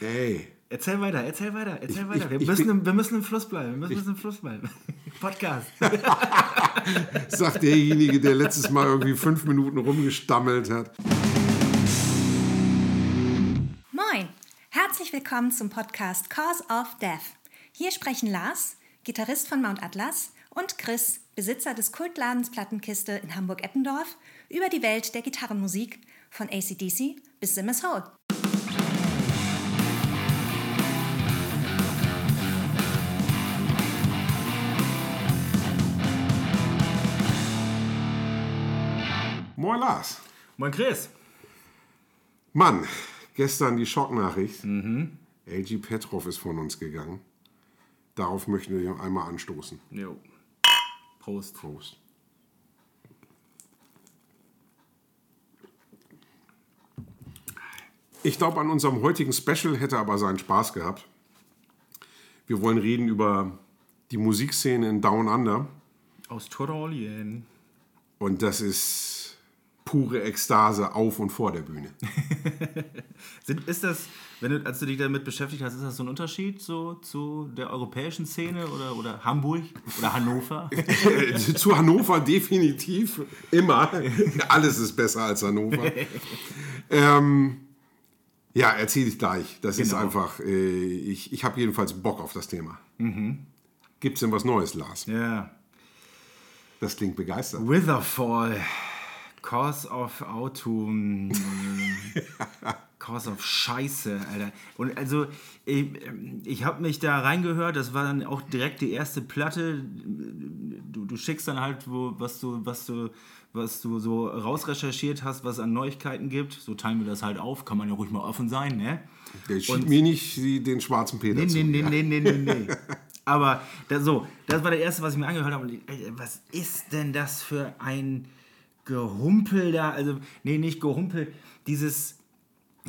Ey. Erzähl weiter, erzähl weiter, erzähl Ich- weiter. ich- wir, ich müssen wir müssen im Fluss bleiben. Wir müssen im Fluss bleiben. Podcast. Sagt derjenige, der letztes Mal irgendwie fünf Minuten rumgestammelt hat. Moin, herzlich willkommen zum Podcast Cause of Death. Hier sprechen Lars, Gitarrist von Mount Atlas, und Chris, Besitzer des Kultladens Plattenkiste in Hamburg-Eppendorf, über die Welt der Gitarrenmusik von ACDC bis Simmers Hole. Moin Lars. Moin Chris. Mann, gestern die Schocknachricht. LG Petrov ist von uns gegangen. Darauf möchten wir noch einmal anstoßen. Jo. Prost. Prost. Ich glaube, an unserem heutigen Special hätte aber seinen Spaß gehabt. Wir wollen reden über die Musikszene in Down Under. Aus Torolien. Und das ist pure Ekstase auf und vor der Bühne. Ist das, wenn du, als du dich damit beschäftigt hast, ist das so ein Unterschied so zu der europäischen Szene oder, oder Hamburg oder Hannover? Zu Hannover definitiv immer. Alles ist besser als Hannover. ähm, ja, erzähl ich gleich. Das ist Genau. einfach, äh, ich, ich habe jedenfalls Bock auf das Thema. Gibt es denn was Neues, Lars? ja. Das klingt begeistert. Witherfall. Cause of Autumn. Cause of Scheiße, Alter. Und also, ich, ich habe mich da reingehört, das war dann auch direkt die erste Platte. Du, du schickst dann halt, wo, was, du, was, du, was du so rausrecherchiert hast, was es an Neuigkeiten gibt. So teilen wir das halt auf, kann man ja ruhig mal offen sein, ne? Der schiebt mir nicht den schwarzen Peter Nee, zu. nee, nee, nee, nee, nee, nee. Aber das, so, das war der erste, was ich mir angehört habe. Was ist denn das für ein Gehumpel da? Also, nee, nicht Gehumpel, dieses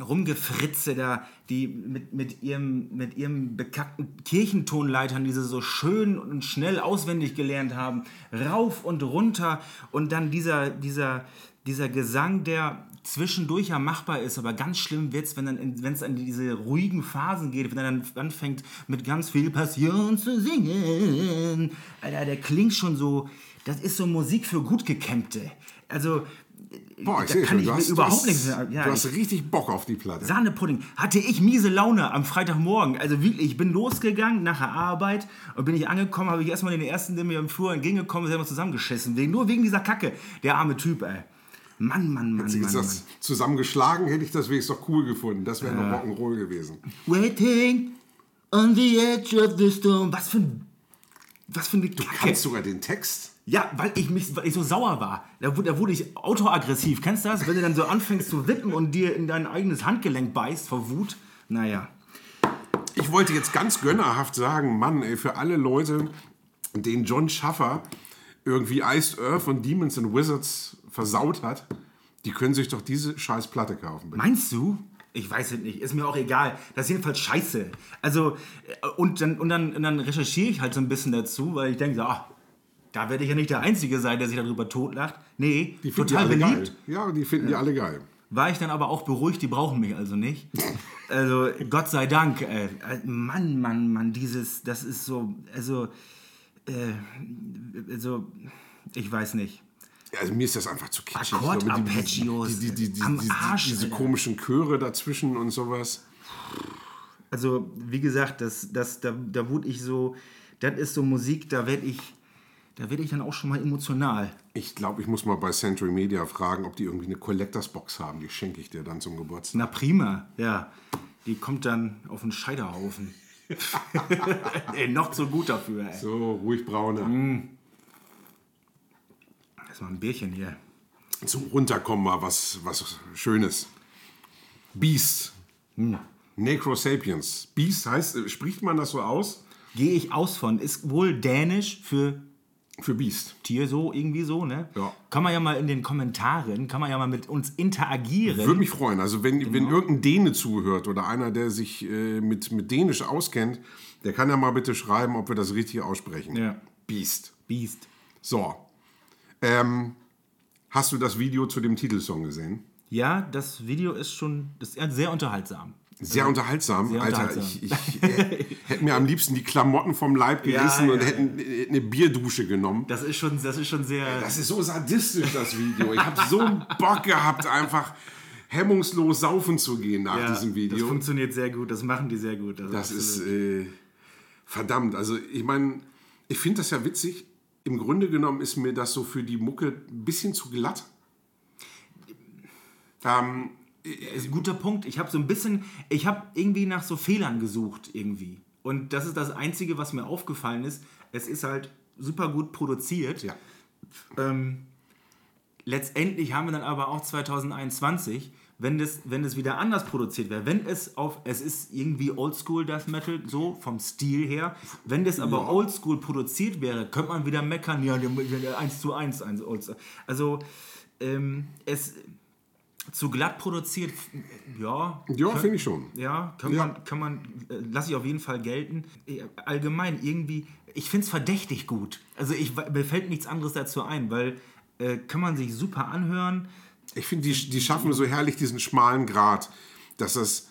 Rumgefritze da, die mit, mit, ihrem, mit ihrem bekackten Kirchentonleitern, die sie so schön und schnell auswendig gelernt haben, rauf und runter und dann dieser, dieser, dieser Gesang, der zwischendurch ja machbar ist, aber ganz schlimm dann in- wenn es an diese ruhigen Phasen geht, wenn er dann anfängt mit ganz viel Passion zu singen. Alter, der klingt schon so, das ist so Musik für gut gekämmte. Also Boah, ich da sehe kann schon, ich du mir hast, du überhaupt nichts mehr. Ja, du hast ich- richtig Bock auf die Platte. Sahnepudding. Hatte ich miese Laune am Freitagmorgen. Also wirklich, ich bin losgegangen nach der Arbeit und bin ich angekommen, habe ich erstmal den ersten, der mir im Flur entgegengekommen ist, zusammengeschissen. Wegen, nur wegen dieser Kacke. Der arme Typ, ey. Mann, Mann, Mann, Mann, Mann. das zusammengeschlagen, hätte ich das wenigstens doch cool gefunden. Das wäre noch Rock'n'Roll gewesen. Waiting on the edge of the storm. Was für ein... Was für eine Du Kacke. kannst sogar den Text. Ja, weil ich, mich, weil ich so sauer war. Da wurde, da wurde ich autoaggressiv. Kennst du das? Wenn du dann so anfängst zu wippen und dir in dein eigenes Handgelenk beißt vor Wut. Naja. Ich wollte jetzt ganz gönnerhaft sagen, Mann, ey, für alle Leute, denen John Schaffer irgendwie Iced Earth und Demons and Wizards versaut hat, die können sich doch diese scheiß Platte kaufen. bitte. Meinst du? Ich weiß es nicht, ist mir auch egal. Das ist jedenfalls scheiße. Also, äh, und dann, und dann, und dann recherchiere ich halt so ein bisschen dazu, weil ich denke, so, ah, da werde ich ja nicht der Einzige sein, der sich darüber totlacht. Nee, Die finden total die alle beliebt. geil. Ja, die finden die alle geil. War ich dann aber auch beruhigt, die brauchen mich also nicht. Also, Gott sei Dank. Ey. Mann, Mann, Mann, dieses, das ist so, also, äh, also, ich weiß nicht. Also mir ist das einfach zu kitschig. Akkordarpeggios die, die, die, am Arsch, diese Alter. komischen Chöre dazwischen und sowas. Also, wie gesagt, das, das, da, da wurde ich so, das ist so Musik, da werde ich, da werde ich dann auch schon mal emotional. Ich glaube, ich muss mal bei Century Media fragen, ob die irgendwie eine Collectors Box haben. Die schenke ich dir dann zum Geburtstag. Na prima, ja. Die kommt dann auf den Scheiterhaufen. ey, noch zu gut dafür, ey. So, ruhig brauner. Erstmal ein Bierchen hier. Zum Runterkommen mal was, was Schönes. Beast. Necro Sapiens. Beast heißt, spricht man das so aus? Gehe ich aus von, ist wohl dänisch für Für Beast. Tier so, irgendwie so, ne? Ja. Kann man ja mal in den Kommentaren, kann man ja mal mit uns interagieren. Würde mich freuen. Also wenn, wenn irgendein Däne zuhört oder einer, der sich äh, mit, mit Dänisch auskennt, der kann ja mal bitte schreiben, ob wir das richtig aussprechen. Ja. Beast. Beast. So. Ähm, hast du das Video zu dem Titelsong gesehen? Ja, das Video ist schon das ist sehr unterhaltsam. Sehr unterhaltsam, Sehr Alter. unterhaltsam. Ich, ich äh, hätte mir am liebsten die Klamotten vom Leib gerissen Ja, und ja, hätte äh, eine Bierdusche genommen. Das ist schon, das ist schon sehr. Das ist so sadistisch, das Video. Ich habe so einen Bock gehabt, einfach hemmungslos saufen zu gehen nach ja, diesem Das Video. funktioniert sehr gut, das machen die sehr gut. Also Das ist äh, verdammt. Also ich meine, ich finde das ja witzig. Im Grunde genommen ist mir das so für die Mucke ein bisschen zu glatt. Ähm, ist ein guter Punkt. Ich habe so ein bisschen, ich habe irgendwie nach so Fehlern gesucht irgendwie. Und das ist das Einzige, was mir aufgefallen ist. Es ist halt super gut produziert. ja. Ähm, letztendlich haben wir dann aber auch 2021, wenn das, wenn das wieder anders produziert wäre, wenn es auf, es ist irgendwie Oldschool Death Metal, so vom Stil her, wenn das aber Ja. Oldschool produziert wäre, könnte man wieder meckern, ja, der- der 1 zu 1, 1 Oldschool. Also, ähm, es zu glatt produziert, ja. Ja, finde ich schon. ja, kann Ja. man, kann man äh, lasse ich auf jeden Fall gelten. Äh, Allgemein irgendwie, ich finde es verdächtig gut. Also ich, mir fällt nichts anderes dazu ein, weil äh, kann man sich super anhören. Ich finde, die, die schaffen so herrlich diesen schmalen Grat, dass das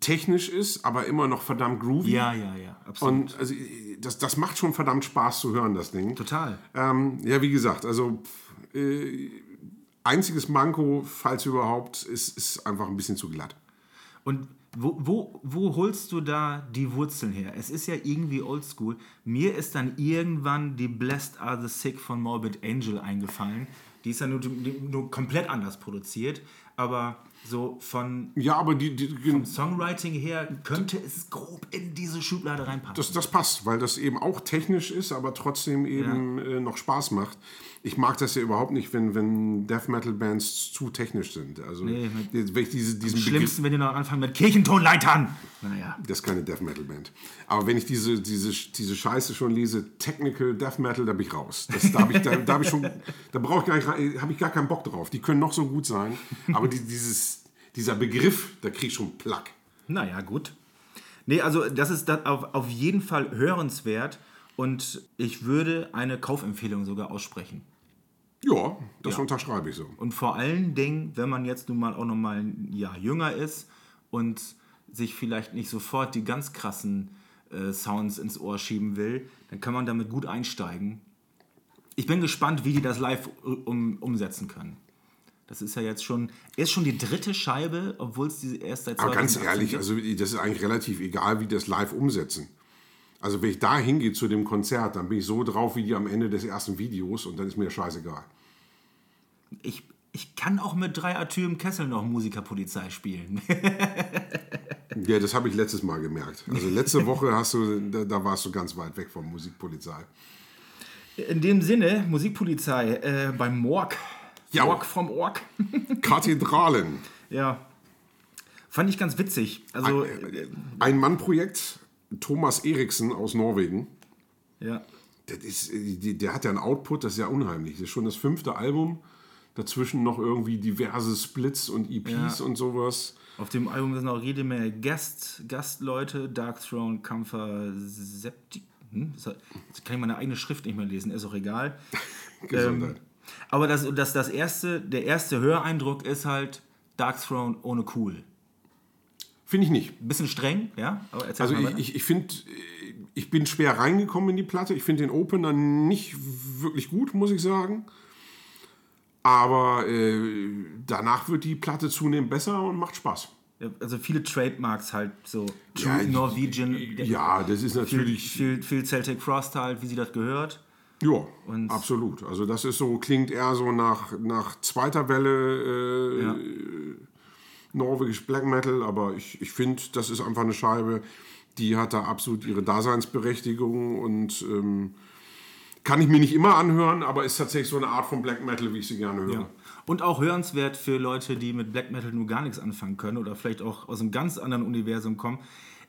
technisch ist, aber immer noch verdammt groovy. Ja, ja, ja, absolut. Und also, das, das macht schon verdammt Spaß zu hören, das Ding. Total. Ähm, ja, wie gesagt, also pff, äh, einziges Manko, falls überhaupt, ist, ist einfach ein bisschen zu glatt. Und wo, wo, wo holst du da die Wurzeln her? Es ist ja irgendwie oldschool. Mir ist dann irgendwann die Blessed Are the Sick von Morbid Angel eingefallen. Die ist ja nur, nur komplett anders produziert, aber so von Ja, aber die, die, Songwriting her könnte es grob in diese Schublade reinpassen. das, das passt, weil das eben auch technisch ist, aber trotzdem eben äh, noch Spaß macht. Ich mag das ja überhaupt nicht, wenn, wenn Death Metal Bands zu technisch sind. Also, Nee, wenn ich diese, diesen Begriff, Schlimmsten, wenn die noch anfangen mit Kirchentonleitern. Naja. Das ist keine Death Metal Band. Aber wenn ich diese, diese, diese Scheiße schon lese, Technical Death Metal, da bin ich raus. Das, da ich, da, da hab ich schon, da brauche ich gar nicht, habe ich gar keinen Bock drauf. Die können noch so gut sein, aber die, dieses, dieser Begriff, da krieg ich schon Plack. Naja, gut. Nee, also das ist das auf, auf jeden Fall hörenswert und ich würde eine Kaufempfehlung sogar aussprechen. Ja, das Ja. unterschreibe ich so. Und vor allen Dingen, wenn man jetzt nun mal auch noch mal ein Jahr jünger ist und sich vielleicht nicht sofort die ganz krassen äh, Sounds ins Ohr schieben will, dann kann man damit gut einsteigen. Ich bin gespannt, wie die das live um, umsetzen können. Das ist ja jetzt schon, ist schon die dritte Scheibe, obwohl es die erst seit Aber ganz 2018 ehrlich, gibt. also das ist eigentlich relativ egal, wie das live umsetzen. Also wenn ich da hingehe zu dem Konzert, dann bin ich so drauf wie die am Ende des ersten Videos und dann ist mir scheißegal. ich, ich kann auch mit drei Atü im Kessel noch Musikerpolizei spielen. Ja, das habe ich letztes Mal gemerkt. Also letzte Woche hast du, da, da warst du ganz weit weg vom Musikpolizei. In dem Sinne, Musikpolizei äh, beim Morg. Ja. Morg vom Org. Kathedralen. ja. Fand ich ganz witzig. Also, Ein Mann-Projekt, Thomas Eriksen aus Norwegen. ja. Das ist, der hat ja einen Output, das ist ja unheimlich. Das ist schon das fünfte Album. Dazwischen noch irgendwie diverse Splits und EPs Ja. und sowas. Auf dem Album sind auch jede Menge Gast, Gastleute, Dark Throne, Kampfer, Septik. Hm? Jetzt kann ich meine eigene Schrift nicht mehr lesen, ist auch egal. Gesundheit. Aber das, das, das erste, der erste Höreindruck ist halt Dark Throne ohne cool. Finde ich nicht. Ein bisschen streng, ja? Also ich, ich, ich finde, ich bin schwer reingekommen in die Platte. Ich finde den Opener nicht wirklich gut, muss ich sagen. Aber äh, danach wird die Platte zunehmend besser und macht Spaß. Also viele Trademarks halt so. True Ja, Norwegian. Ja, das ist viel, natürlich. viel, viel Celtic Frost halt, wie sie das gehört. Ja, Und- absolut. Also das ist so, klingt eher so nach, nach zweiter Welle äh, Ja. norwegisch Black Metal, aber ich, ich finde, das ist einfach eine Scheibe, die hat da absolut ihre Daseinsberechtigung und ähm, kann ich mir nicht immer anhören, aber ist tatsächlich so eine Art von Black Metal, wie ich sie gerne höre. Ja. Und auch hörenswert für Leute, die mit Black Metal nur gar nichts anfangen können oder vielleicht auch aus einem ganz anderen Universum kommen.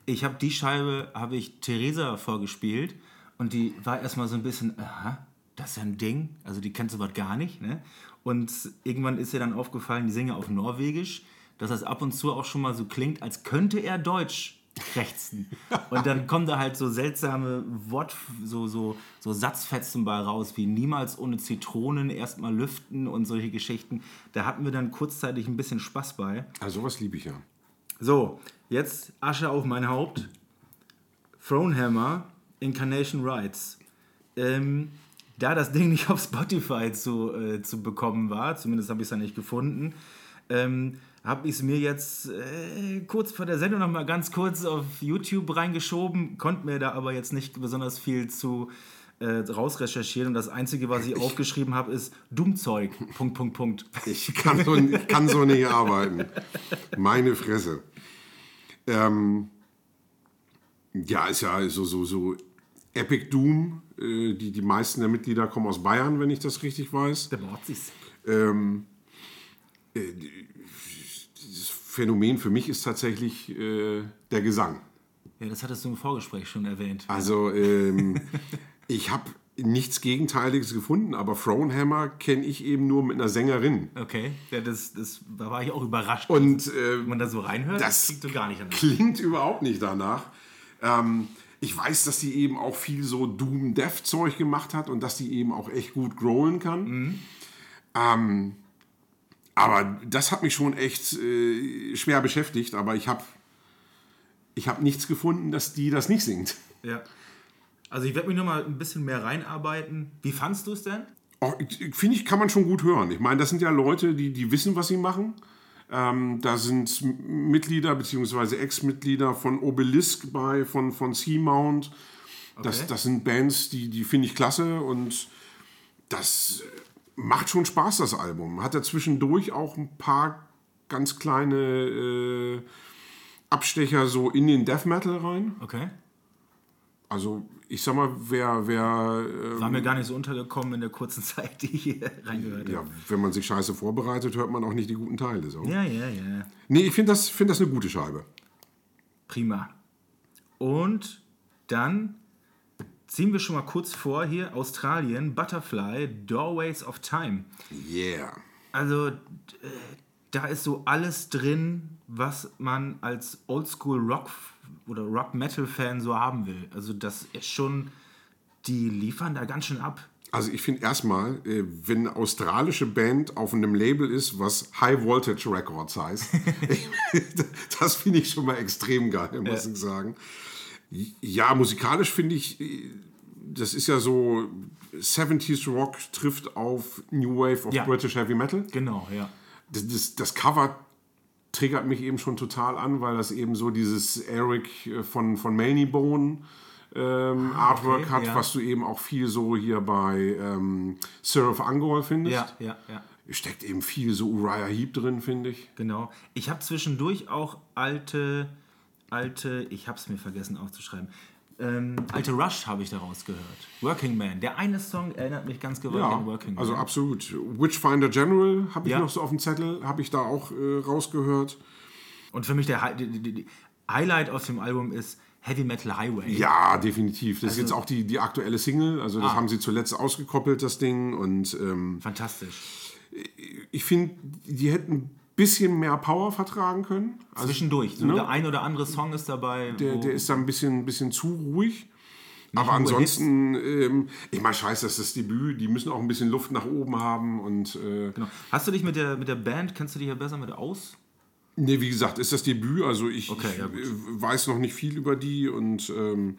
Ich habe die Scheibe, habe ich Theresa vorgespielt und die war erstmal so ein bisschen, aha, das ist ja ein Ding, also die kennt sowas gar nicht. Ne? Und irgendwann ist ihr dann aufgefallen, die singe auf Norwegisch, dass das ab und zu auch schon mal so klingt, als könnte er Deutsch krächzen. Und dann kommen da halt so seltsame Wort, so, so, so Satzfetzen bei raus, wie niemals ohne Zitronen erstmal lüften und solche Geschichten. Da hatten wir dann kurzzeitig ein bisschen Spaß bei. Also sowas liebe ich ja. So, jetzt Asche auf mein Haupt. Thronehammer, Incarnation Rights. Ähm, da das Ding nicht auf Spotify zu, äh, zu bekommen war, zumindest habe ich es ja nicht gefunden, ähm, habe ich es mir jetzt äh, kurz vor der Sendung noch mal ganz kurz auf YouTube reingeschoben, konnte mir da aber jetzt nicht besonders viel zu äh, rausrecherchieren und das Einzige, was ich aufgeschrieben habe, ist Dummzeug, Punkt, Punkt, Punkt. Ich kann so, ich kann so nicht arbeiten. Meine Fresse. Ähm, ja, ist ja so, so, so Epic Doom. Äh, die, die meisten der Mitglieder kommen aus Bayern, wenn ich das richtig weiß. Der sich's. Ähm, äh, dieses Phänomen für mich ist tatsächlich äh, der Gesang. Ja, das hattest du im Vorgespräch schon erwähnt. Also ähm, ich habe nichts Gegenteiliges gefunden, aber Thronehammer kenne ich eben nur mit einer Sängerin. Okay, ja, das, das, da war ich auch überrascht. Und äh, Wenn man da so reinhört, das klingt so gar nicht anders. klingt überhaupt nicht danach. Ähm, ich weiß, dass die eben auch viel so Doom-Death-Zeug gemacht hat und dass die eben auch echt gut growlen kann. Ähm, aber das hat mich schon echt äh, schwer beschäftigt. Aber ich habe ich hab nichts gefunden, dass die das nicht singt. Ja. Also ich werde mich noch mal ein bisschen mehr reinarbeiten. Wie fandst du es denn? Oh, Finde ich, kann man schon gut hören. Ich meine, das sind ja Leute, die, die wissen, was sie machen. Ähm, da sind Mitglieder bzw. Ex-Mitglieder von Obelisk bei, von, von Seamount. Das, Okay. das sind Bands, die, die finde ich klasse und das macht schon Spaß, das Album. Hat er zwischendurch auch ein paar ganz kleine äh, Abstecher so in den Death Metal rein. Okay. Also ich sag mal, wer, wer äh, War mir gar nicht so untergekommen in der kurzen Zeit, die ich hier reingehört habe. Ja, wenn man sich scheiße vorbereitet, hört man auch nicht die guten Teile. So. Ja, ja, ja. Nee, ich finde das, find das eine gute Scheibe. Prima. Und dann ziehen wir schon mal kurz vor hier Australien, Butterfly, Doorways of Time. Yeah. Also da ist so alles drin, was man als Oldschool Rock oder Rock Metal Fan so haben will. Also das ist schon, die liefern da ganz schön ab. Also ich finde erstmal, äh, wenn eine australische Band auf einem Label ist, was High Voltage Records heißt, das finde ich schon mal extrem geil, muss ich sagen. Ja, musikalisch finde ich, äh, das ist ja so, 70s Rock trifft auf New Wave of Ja. British Heavy Metal. Genau, ja. das, das, das Cover triggert mich eben schon total an, weil das eben so dieses Eric äh, von, von Bone ähm, Artwork hat, Ah, ja. was du eben auch viel so hier bei ähm, Seraph Angol findest. Ja, ja, ja. Steckt eben viel so Uriah Heep drin, finde ich. Genau. Ich habe zwischendurch auch alte, alte, ich habe es mir vergessen aufzuschreiben, ähm, alte Rush habe ich daraus gehört. Working Man. Der eine Song erinnert mich ganz gewaltig Ja, an Working Man. also absolut. Witchfinder General habe ich Ja. noch so auf dem Zettel, habe ich da auch äh, rausgehört. Und für mich der Hi- die, die, die Highlight aus dem Album ist Heavy Metal Highway. Ja, definitiv. Das ist Also- jetzt auch die, die aktuelle Single. Also das Ah. haben sie zuletzt ausgekoppelt, das Ding. Und ähm, Fantastisch. ich finde, die hätten bisschen mehr Power vertragen können. Also Zwischendurch. So ne? Der ein oder andere Song ist dabei. der, der ist da ein bisschen, bisschen zu ruhig. Aber ansonsten, ähm, ich meine, scheiße, das ist das Debüt. Die müssen auch ein bisschen Luft nach oben haben. Und äh, genau. Hast du dich mit der, mit der Band, kennst du dich ja besser mit aus? nee, wie gesagt, ist das Debüt. Also ich, Okay, ja, weiß noch nicht viel über die. Und ähm,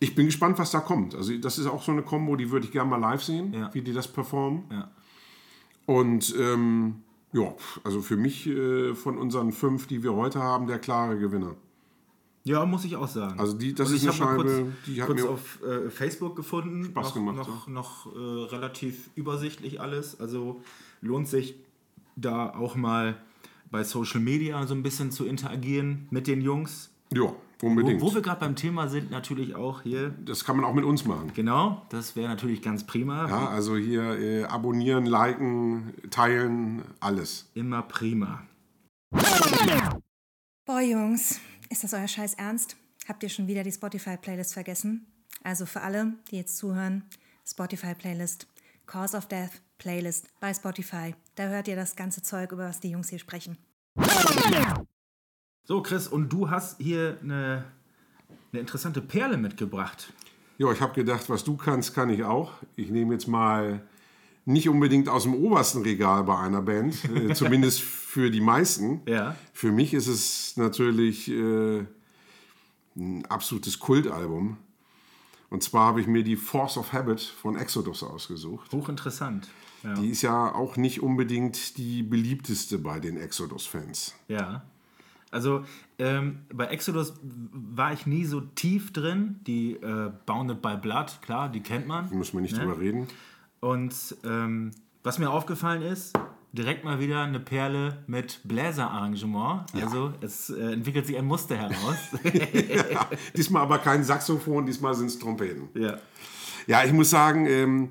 ich bin gespannt, was da kommt. Also das ist auch so eine Combo, die würde ich gerne mal live sehen, Ja. wie die das performen. Ja. Und ähm, ja, also für mich äh, von unseren fünf, die wir heute haben, der klare Gewinner. Ja, muss ich auch sagen. Also die- das Und ist ich eine Scheibe, kurz, die hat kurz mir auf äh, Facebook gefunden. Spaß noch, gemacht, Noch, noch äh, relativ übersichtlich alles. Also lohnt sich da auch mal bei Social Media so ein bisschen zu interagieren mit den Jungs. Ja, unbedingt. wo wir gerade beim Thema sind, natürlich auch hier. Das kann man auch mit uns machen. Genau, das wäre natürlich ganz prima. Ja, also hier äh, abonnieren, liken, teilen, alles. Immer prima. Boah, Jungs, ist das euer Scheiß Ernst? Habt ihr schon wieder die Spotify-Playlist vergessen? Also für alle, die jetzt zuhören, Spotify-Playlist, Cause of Death Playlist bei Spotify. Da hört ihr das ganze Zeug, über was die Jungs hier sprechen. So, Chris, und du hast hier eine, eine interessante Perle mitgebracht. Ja, ich habe gedacht, was du kannst, kann ich auch. Ich nehme jetzt mal nicht unbedingt aus dem obersten Regal bei einer Band, äh, zumindest für die meisten. Ja. Für mich ist es natürlich äh, ein absolutes Kultalbum. Und zwar habe ich mir die Force of Habit von Exodus ausgesucht. Hochinteressant. Ja. Die ist ja auch nicht unbedingt die beliebteste bei den Exodus-Fans. Ja. Also ähm, bei Exodus war ich nie so tief drin. Die äh, Bounded by Blood, klar, die kennt man. Da müssen wir nicht Ne? drüber reden. Und ähm, was mir aufgefallen ist, direkt mal wieder eine Perle mit Bläserarrangement. Also es äh, entwickelt sich ein Muster heraus. Ja, diesmal aber kein Saxophon, diesmal sind es Trompeten. ja. Ja, ich muss sagen, ähm,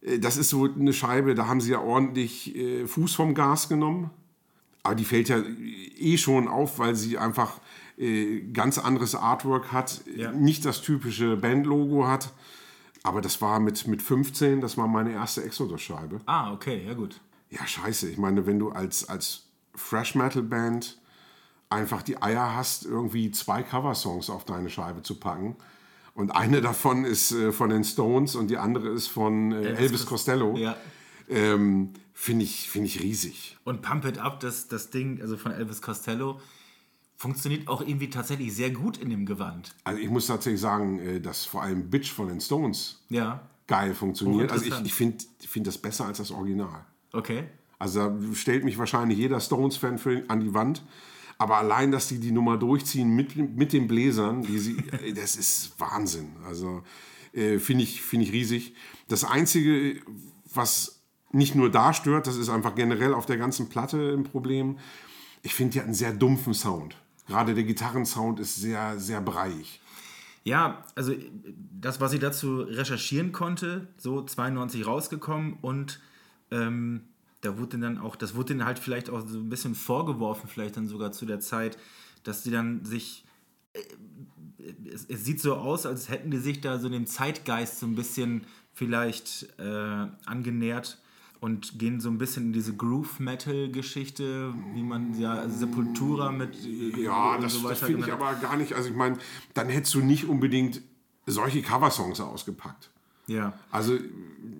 äh, das ist so eine Scheibe, da haben sie ja ordentlich äh, Fuß vom Gas genommen. Aber die fällt ja eh schon auf, weil sie einfach äh, ganz anderes Artwork hat, Ja. nicht das typische Bandlogo hat. Aber das war mit, mit 15, das war meine erste Exodus-Scheibe. Ah, okay, ja gut. Ja, scheiße. Ich meine, wenn du als, als Fresh Metal Band einfach die Eier hast, irgendwie zwei Coversongs auf deine Scheibe zu packen. Und eine davon ist äh, von den Stones und die andere ist von äh, Elvis, Costello. Ja. Ähm, Finde ich, find ich riesig. Und Pump It Up, das, das Ding, also von Elvis Costello, funktioniert auch irgendwie tatsächlich sehr gut in dem Gewand. Also ich muss tatsächlich sagen, äh, dass vor allem Bitch von den Stones Ja. geil funktioniert. Also ich, ich finde find das besser als das Original. Okay. Also da stellt mich wahrscheinlich jeder Stones-Fan an die Wand. Aber allein, dass die die Nummer durchziehen mit, mit den Bläsern, die sie, äh, das ist Wahnsinn. Also äh, finde ich, find ich riesig. Das Einzige, was nicht nur da stört, das ist einfach generell auf der ganzen Platte ein Problem. Ich finde, die hat einen sehr dumpfen Sound. Gerade der Gitarrensound ist sehr, sehr breiig. Ja, also das, was ich dazu recherchieren konnte, so 92 rausgekommen und ähm, da wurde dann auch, das wurde dann halt vielleicht auch so ein bisschen vorgeworfen, vielleicht dann sogar zu der Zeit, dass die dann sich, äh, es, es sieht so aus, als hätten die sich da so dem Zeitgeist so ein bisschen vielleicht äh, angenähert und gehen so ein bisschen in diese Groove-Metal-Geschichte, wie man ja Sepultura mit äh, Ja, das, so das finde ich aber gar nicht. Also ich meine, dann hättest du nicht unbedingt solche Coversongs ausgepackt. Ja. Also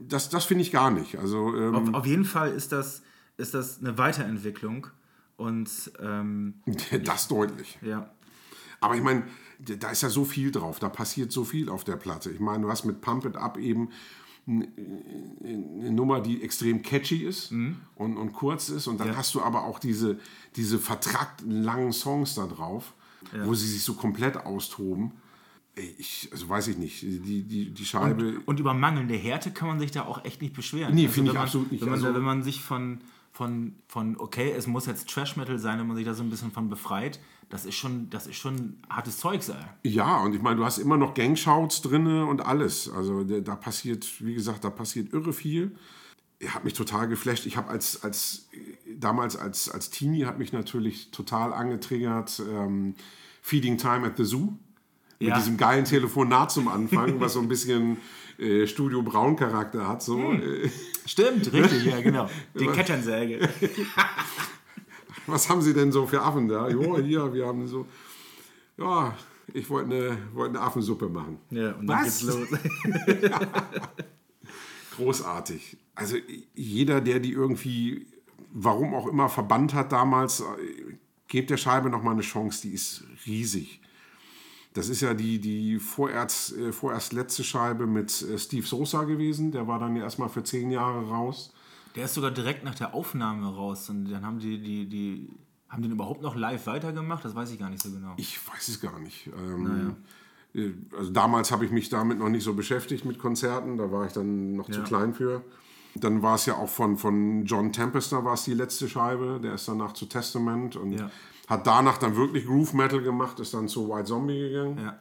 das, das finde ich gar nicht. Also ähm, Auf, auf jeden Fall ist das, ist das eine Weiterentwicklung. Und ähm, das deutlich. ja, Aber ich meine, da ist ja so viel drauf, da passiert so viel auf der Platte. Ich meine, du hast mit Pump It Up eben eine Nummer, die extrem catchy ist und, und kurz ist. Und dann Mhm. Ja. hast du aber auch diese, diese vertrackten langen Songs da drauf, wo sie sich so komplett austoben. Ich, also weiß ich nicht, die, die, die Scheibe. und über mangelnde Härte kann man sich da auch echt nicht beschweren. Nee, finde ich man, absolut nicht. Wenn man, Also- wenn man sich von, von, von, okay, es muss jetzt Trash Metal sein, wenn man sich da so ein bisschen von befreit, das ist schon, das ist schon hartes Zeug sein. Ja, und ich meine, du hast immer noch Gangshouts drinne und alles. Also da, passiert, wie gesagt, da passiert irre viel. Er hat mich total geflasht. Ich habe als, als damals als, als Teenie hat mich natürlich total angetriggert ähm, Feeding Time at the Zoo. Mit Ja. diesem geilen Telefonat zum Anfang, was so ein bisschen äh, Studio Braun Charakter hat. So. Äh, Stimmt, richtig, ja, genau. Die Kettensäge. was haben Sie denn so für Affen da? Jo, hier, wir haben so. Ja, ich wollte eine, wollte eine Affensuppe machen. Ja, und dann Was? geht's los. Großartig. Also jeder, der die irgendwie, warum auch immer, verbannt hat damals, äh, gebt der Scheibe nochmal eine Chance, die ist riesig. Das ist ja die, die vorerst, äh, vorerst letzte Scheibe mit äh, Steve Sosa gewesen. Der war dann ja erstmal für zehn Jahre raus. Der ist sogar direkt nach der Aufnahme raus und dann haben die, die, die, haben den überhaupt noch live weitergemacht? Das weiß ich gar nicht so genau. Ich weiß es gar nicht. Ähm, äh, Also damals habe ich mich damit noch nicht so beschäftigt mit Konzerten. Da war ich dann noch zu Ja. klein für. Dann war es ja auch von, von John Tempester war es die letzte Scheibe. Der ist danach zu Testament und Ja. Hat danach dann wirklich Groove Metal gemacht, ist dann zu White Zombie gegangen. Ja.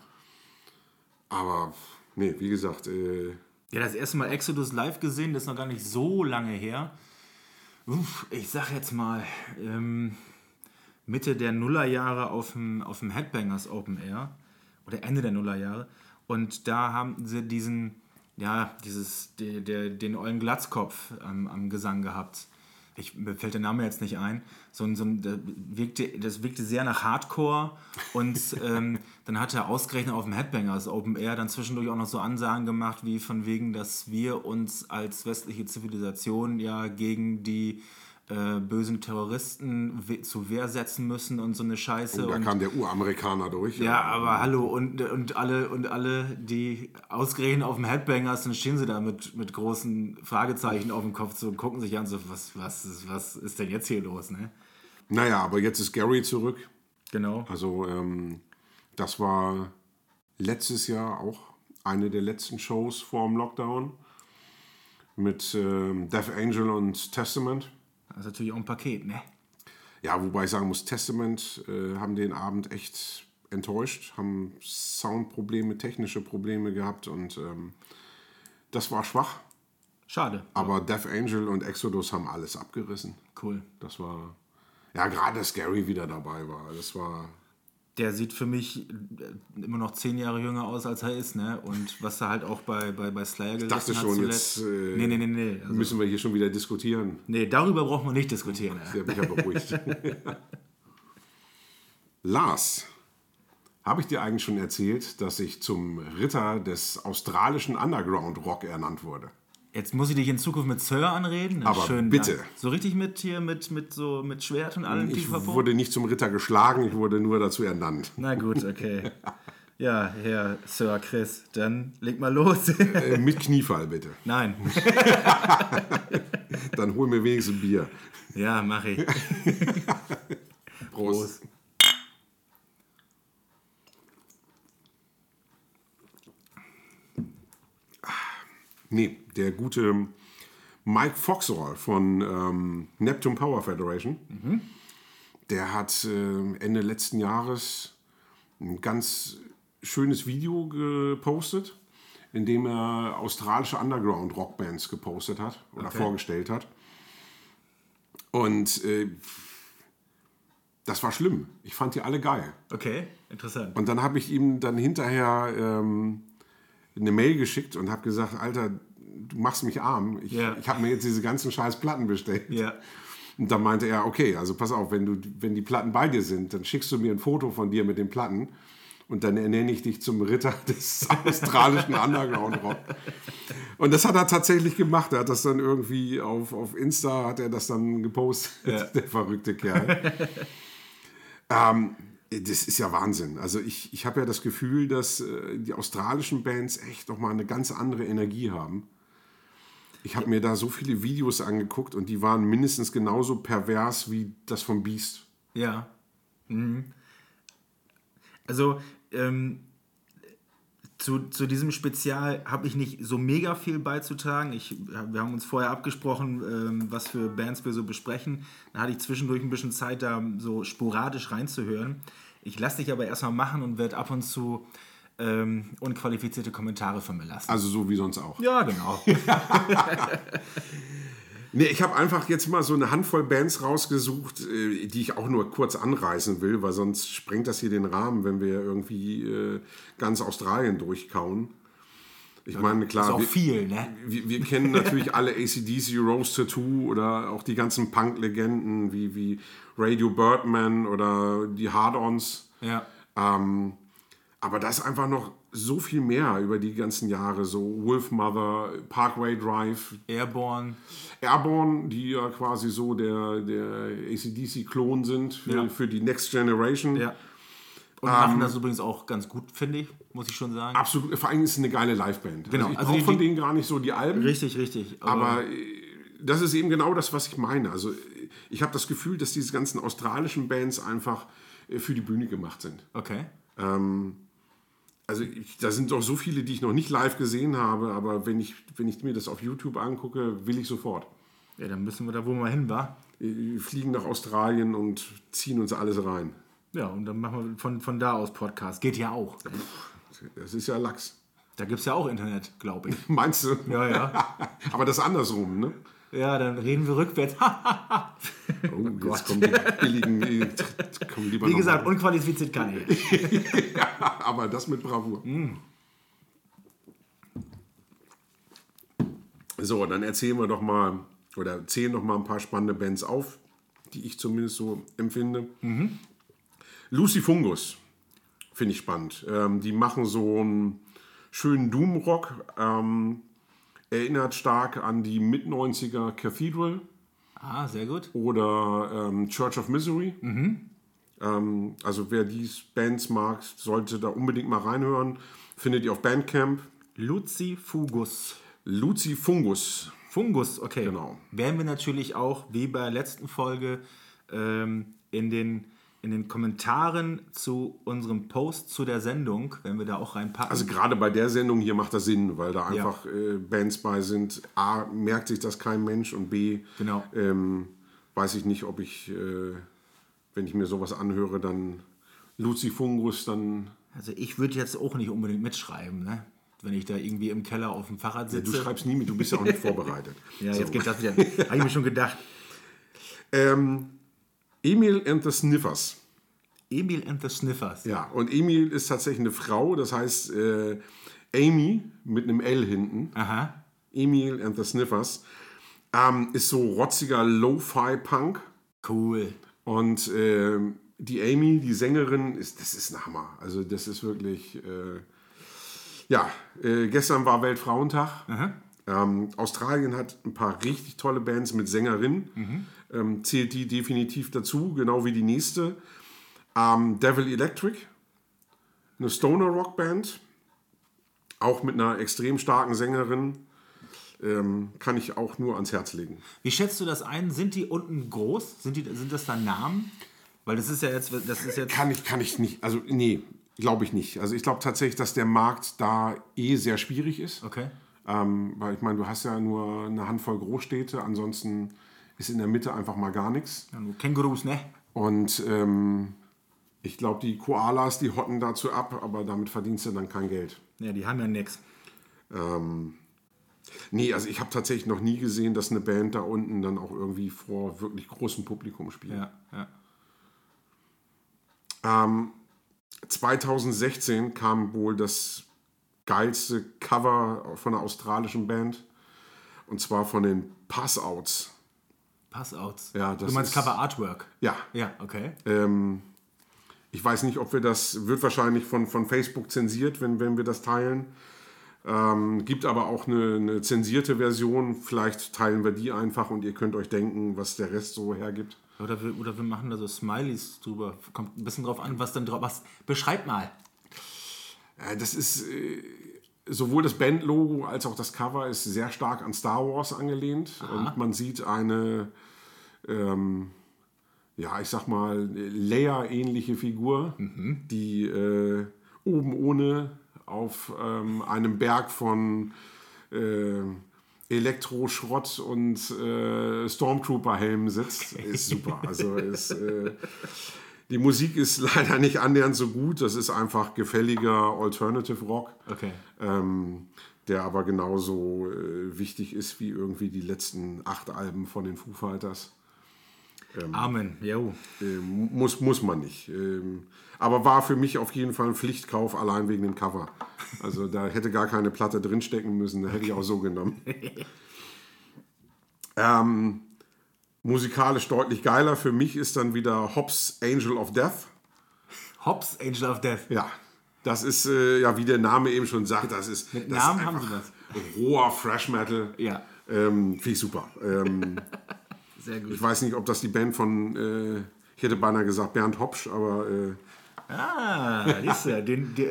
Aber nee, wie gesagt, äh, Ja, das erste Mal Exodus live gesehen, das ist noch gar nicht so lange her. Uff, ich sag jetzt mal, ähm, Mitte der Nullerjahre auf dem, auf dem Headbangers Open Air oder Ende der Nullerjahre. Und da haben sie diesen, ja, dieses, der, der, den ollen Glatzkopf am, am Gesang gehabt. Ich, mir fällt der Name jetzt nicht ein, so ein, so ein, das, wirkte, das wirkte sehr nach Hardcore. Und ähm, dann hat er ausgerechnet auf dem Headbangers Open Air dann zwischendurch auch noch so Ansagen gemacht, wie von wegen, dass wir uns als westliche Zivilisation ja gegen die äh, bösen Terroristen we zu Wehr setzen müssen und so eine Scheiße. Oh, da und, kam der Uramerikaner durch. ja, aber hallo, und, und, alle, und alle, die ausgerechnet auf dem Headbangers, dann stehen sie da mit, mit großen Fragezeichen auf dem Kopf so, und gucken sich an, so, was, was, ist, was ist denn jetzt hier los, ne? Naja, aber jetzt ist Gary zurück. Genau. Also, ähm, das war letztes Jahr auch eine der letzten Shows vor dem Lockdown mit ähm, Death Angel und Testament. Das ist natürlich auch ein Paket, ne? Ja, wobei ich sagen muss, Testament äh, haben den Abend echt enttäuscht, haben Soundprobleme, technische Probleme gehabt und ähm, das war schwach. Schade. Aber Death Angel und Exodus haben alles abgerissen. Cool. Das war, ja, gerade dass Gary wieder dabei war. Das war, Der sieht für mich äh, immer noch zehn Jahre jünger aus, als er ist, ne? Und was er halt auch bei, bei, bei Slayer gelassen dachte hat schon, zuletzt. jetzt, äh, nee, nee, nee, nee. Also, müssen wir hier schon wieder diskutieren. nee, darüber braucht man nicht diskutieren. Der mich ja beruhigt. Lars, habe ich dir eigentlich schon erzählt, dass ich zum Ritter des australischen Underground Rock ernannt wurde? Jetzt muss ich dich in Zukunft mit Sir anreden. Aber bitte. ja. So richtig mit hier, mit, mit, so, mit Schwert und allem Ich Pipapo? wurde nicht zum Ritter geschlagen, ich wurde nur dazu ernannt. Na gut, okay. Ja, Herr Sir Chris, dann leg mal los. Äh, mit Kniefall bitte. Nein. Dann hol mir wenigstens ein Bier. Ja, mach ich. Prost. Nee, der gute Mike Foxall von ähm, Neptune Power Federation, der hat äh, Ende letzten Jahres ein ganz schönes Video gepostet, in dem er australische Underground-Rockbands gepostet hat oder Okay. vorgestellt hat. Und äh, das war schlimm. Ich fand die alle geil. Okay, interessant. Und dann habe ich ihm dann hinterher ähm, eine Mail geschickt und habe gesagt, Alter, du machst mich arm. Ich, Ja. ich habe mir jetzt diese ganzen scheiß Platten bestellt. Ja. Und dann meinte er, okay, also pass auf, wenn, du, wenn die Platten bei dir sind, dann schickst du mir ein Foto von dir mit den Platten und dann ernenne ich dich zum Ritter des australischen Underground Rock. Und das hat er tatsächlich gemacht. Er hat das dann irgendwie auf, auf Insta, hat er das dann gepostet, Ja. der verrückte Kerl. ähm, das ist ja Wahnsinn. Also ich, ich habe ja das Gefühl, dass äh, die australischen Bands echt nochmal eine ganz andere Energie haben. Ich habe mir da so viele Videos angeguckt und die waren mindestens genauso pervers wie das vom Beast. Ja. Mhm. Also, ähm, zu, zu diesem Spezial habe ich nicht so mega viel beizutragen. Ich, wir haben uns vorher abgesprochen, ähm, was für Bands wir so besprechen. Da hatte ich zwischendurch ein bisschen Zeit, da so sporadisch reinzuhören. Ich lasse dich aber erstmal machen und werde ab und zu ähm, unqualifizierte Kommentare von mir lassen. Also so wie sonst auch. Ja, genau. Nee, ich habe einfach jetzt mal so eine Handvoll Bands rausgesucht, äh, die ich auch nur kurz anreißen will, weil sonst sprengt das hier den Rahmen, wenn wir irgendwie äh, ganz Australien durchkauen. Ich meine, ist klar, auch wir, viel, ne? wir, wir kennen natürlich alle ACDC, Rose Tattoo oder auch die ganzen Punk-Legenden wie, wie Radio Birdman oder die Hard-Ons. Ja. Ähm, aber da ist einfach noch so viel mehr über die ganzen Jahre. So Wolfmother, Parkway Drive, Airborne. Airborne, die ja quasi so der, der ACDC-Klon sind für, Ja. für die Next Generation. Ja. Und machen das übrigens auch ganz gut, finde ich, muss ich schon sagen. Absolut, vor allem ist es eine geile Liveband. Genau, Also ich also brauche die- von denen gar nicht so die Alben. Richtig, richtig. Aber äh, das ist eben genau das, was ich meine. Also äh, ich habe das Gefühl, dass diese ganzen australischen Bands einfach äh, für die Bühne gemacht sind. okay. Also ich, da sind doch so viele, die ich noch nicht live gesehen habe, aber wenn ich, wenn ich mir das auf YouTube angucke, will ich sofort. Ja, dann müssen wir da, wo wir hin war. Wir fliegen nach Australien und ziehen uns alles rein. Ja, und dann machen wir von, von da aus Podcast. Geht ja auch. Das ist ja Lachs. Da gibt es ja auch Internet, glaube ich. Meinst du? Ja, ja. Aber das andersrum, ne? Ja, dann reden wir rückwärts. Oh, jetzt kommen die billigen. Kommen lieber Wie gesagt, mal. unqualifiziert kann ich. aber das mit Bravour. So, dann erzählen wir doch mal oder zählen noch mal ein paar spannende Bands auf, die ich zumindest so empfinde. Lucy Fungus finde ich spannend. Ähm, die machen so einen schönen Doom-Rock. Ähm, erinnert stark an die Mit-90er Cathedral Ah, sehr gut. oder ähm, Church of Misery. Ähm, also wer die Bands mag, sollte da unbedingt mal reinhören. Findet ihr auf Bandcamp. Luzi Fugus. Lucy Fungus. Fungus, okay. Genau. Werden wir natürlich auch, wie bei der letzten Folge, ähm, in, den, in den Kommentaren zu unserem Post zu der Sendung, wenn wir da auch reinpacken. Also gerade bei der Sendung hier macht das Sinn, weil da einfach äh, Bands bei sind. A, merkt sich das kein Mensch und B, Genau. ähm, weiß ich nicht, ob ich, äh, wenn ich mir sowas anhöre, dann Lucy Fungus dann... Also ich würde jetzt auch nicht unbedingt mitschreiben, ne? wenn ich da irgendwie im Keller auf dem Fahrrad sitze. Du schreibst nie mit, du bist ja auch nicht vorbereitet. ja, So. jetzt geht das wieder. Habe ich mir schon gedacht. Ähm, Emil and the Sniffers. Emil and the Sniffers. Ja, und Emil ist tatsächlich eine Frau, das heißt äh, Amy mit einem L hinten. Aha. Emil and the Sniffers. Ähm, ist so rotziger Lo-Fi-Punk. Cool. Und ähm, die Amy, die Sängerin, ist, das ist ein Hammer. Also das ist wirklich, äh, ja, äh, gestern war Weltfrauentag. Ähm, Australien hat ein paar richtig tolle Bands mit Sängerinnen. Ähm, zählt die definitiv dazu, genau wie die nächste. Ähm, Devil Electric, eine Stoner Rock Band, auch mit einer extrem starken Sängerin. Ähm, kann ich auch nur ans Herz legen. Wie schätzt du das ein? Sind die unten groß? Sind, die, sind das da Namen? Weil das ist ja jetzt, das ist jetzt. Kann ich, kann ich nicht. Also, nee, glaube ich nicht. Also, ich glaube tatsächlich, dass der Markt da eh sehr schwierig ist. Okay. Ähm, weil ich meine, du hast ja nur eine Handvoll Großstädte, ansonsten ist in der Mitte einfach mal gar nichts. Ja, nur Kängurus, ne? Und ähm, ich glaube, die Koalas, die hotten dazu ab, aber damit verdienst du dann kein Geld. Ja, die haben ja nix. Ähm, nee, also ich habe tatsächlich noch nie gesehen, dass eine Band da unten dann auch irgendwie vor wirklich großem Publikum spielt. Ja, ja. Ähm, 2016 kam wohl das geilste Cover von einer australischen Band. Und zwar von den Passouts. Passouts. Ja, das du meinst ist- Cover Artwork? Ja. Ja, okay. Ähm, ich weiß nicht, ob wir das, wird wahrscheinlich von, von Facebook zensiert, wenn, wenn wir das teilen. Ähm, gibt aber auch eine, eine zensierte Version. Vielleicht teilen wir die einfach und ihr könnt euch denken, was der Rest so hergibt. Oder wir, oder wir machen da so Smileys drüber. Kommt ein bisschen drauf an, was dann drauf. Was, beschreib mal. Äh, Das ist äh, sowohl das Bandlogo als auch das Cover ist sehr stark an Star Wars angelehnt und man sieht eine, ähm, ja, ich sag mal, Leia-ähnliche Figur, die äh, oben ohne auf ähm, einem Berg von äh, Elektroschrott und äh, Stormtrooper-Helmen sitzt. Ist super. Also ist, äh, die Musik ist leider nicht annähernd so gut. Das ist einfach gefälliger Alternative Rock, Okay. ähm, der aber genauso äh, wichtig ist wie irgendwie die letzten acht Alben von den Foo Fighters. Amen. Jo. Ähm, muss, muss man nicht. Ähm, aber war für mich auf jeden Fall ein Pflichtkauf, allein wegen dem Cover. Also da hätte gar keine Platte drinstecken müssen, da hätte ich auch so genommen. ähm, musikalisch deutlich geiler für mich ist dann wieder Hobbs Angel of Death. Hobbs, Angel of Death. Ja, das ist, äh, ja, wie der Name eben schon sagt, das ist. Mit das Namen ist haben sie das. Roher Fresh Metal. Ja. Ähm, Finde ich super. Ähm, Sehr gut. ich weiß nicht, ob das die Band von, äh, ich hätte beinahe gesagt Bernd Hopsch, aber äh, Ah, siehst du, den, die,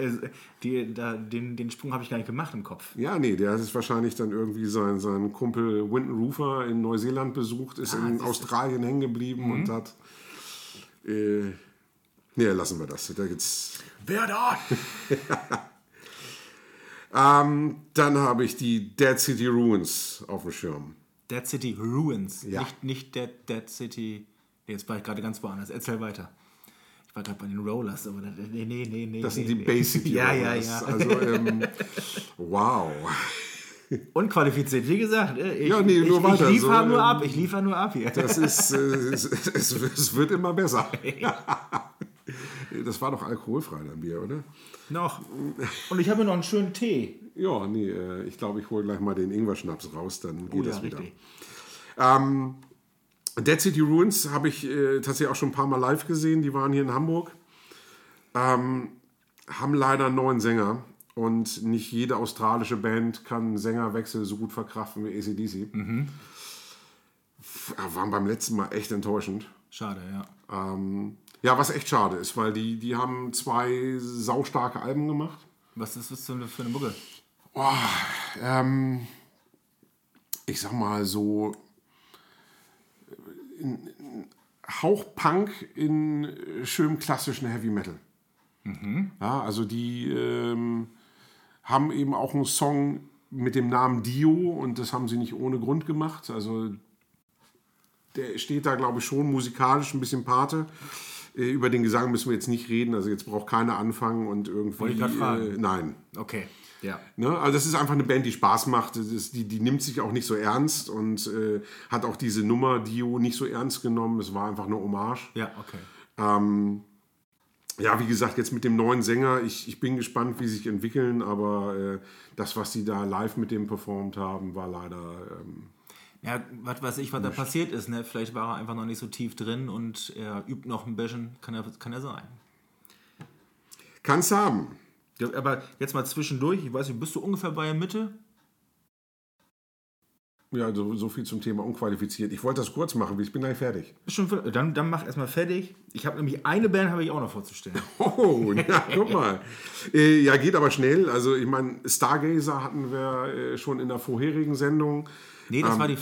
die, da, den, den Sprung habe ich gar nicht gemacht im Kopf. ja, nee, der ist wahrscheinlich dann irgendwie sein, sein Kumpel Winton Rufer in Neuseeland besucht, ist in Australien hängen geblieben und hat. Äh, nee, lassen wir das. Da gibt's. Wer da? Ähm, dann habe ich die Dead City Ruins auf dem Schirm. Dead City Ruins. Ja. Nicht, nicht Dead, Dead City. Nee, jetzt war ich gerade ganz woanders. Erzähl weiter. Ich war gerade bei den Rollers, aber das, nee, nee, nee, nee. Das sind nee, die nee. City Ja, ja, ja. Also, ähm, wow. Unqualifiziert, wie gesagt. äh, Ich, Ja, nee, nur ich, weiter, Ich liefere so, nur ähm, ab, ich liefere nur ab hier. Das ist, äh, es, es, es wird immer besser. Das war doch alkoholfrei, dein Bier, oder? noch. Und ich habe noch einen schönen Tee. Ja, nee, äh, ich glaube, ich hole gleich mal den Ingwer-Schnaps raus, dann geht Oh ja, das wieder. richtig. Ähm, Dead City Ruins habe ich äh, tatsächlich auch schon ein paar Mal live gesehen. Die waren hier in Hamburg. Ähm, haben leider einen neuen Sänger. Und nicht jede australische Band kann Sängerwechsel so gut verkraften wie ACDC. Mhm. Waren beim letzten Mal echt enttäuschend. Schade, ja. Ähm, ja, was echt schade ist, weil die, die haben zwei saustarke Alben gemacht. Was ist das für eine, für eine Mucke? Oh, ähm, ich sag mal so in, in Hauch Punk in schönem klassischen Heavy Metal. Mhm. Ja, also die ähm, haben eben auch einen Song mit dem Namen Dio und das haben sie nicht ohne Grund gemacht. Also der steht da, glaube ich, schon musikalisch ein bisschen Pate. Äh, über den Gesang müssen wir jetzt nicht reden. Also jetzt braucht keiner anfangen und irgendwie. Wollte ich gerade fragen. Äh, nein. Okay. Ja. Ne? Also das ist einfach eine Band, die Spaß macht. Ist, die, die nimmt sich auch nicht so ernst und äh, hat auch diese Nummer Dio nicht so ernst genommen. Es war einfach eine Hommage. Ja, okay. Ähm, ja, wie gesagt, jetzt mit dem neuen Sänger, ich, ich bin gespannt, wie sie sich entwickeln, aber äh, das, was sie da live mit dem performt haben, war leider. Ähm, ja, was weiß ich, was da passiert ist. Ne? Vielleicht war er einfach noch nicht so tief drin und er übt noch ein bisschen. Kann er, kann er sein. Kann's haben. Ja, aber jetzt mal zwischendurch, ich weiß nicht, bist du ungefähr bei der Mitte? Ja, so, so viel zum Thema unqualifiziert. Ich wollte das kurz machen, ich bin gleich fertig. Schon, dann, dann mach erstmal fertig. Ich habe nämlich eine Band, habe ich auch noch vorzustellen. Oh, ja, guck mal. äh, ja, geht aber schnell. Also ich meine, Stargazer hatten wir äh, schon in der vorherigen Sendung. Nee, das ähm, war die.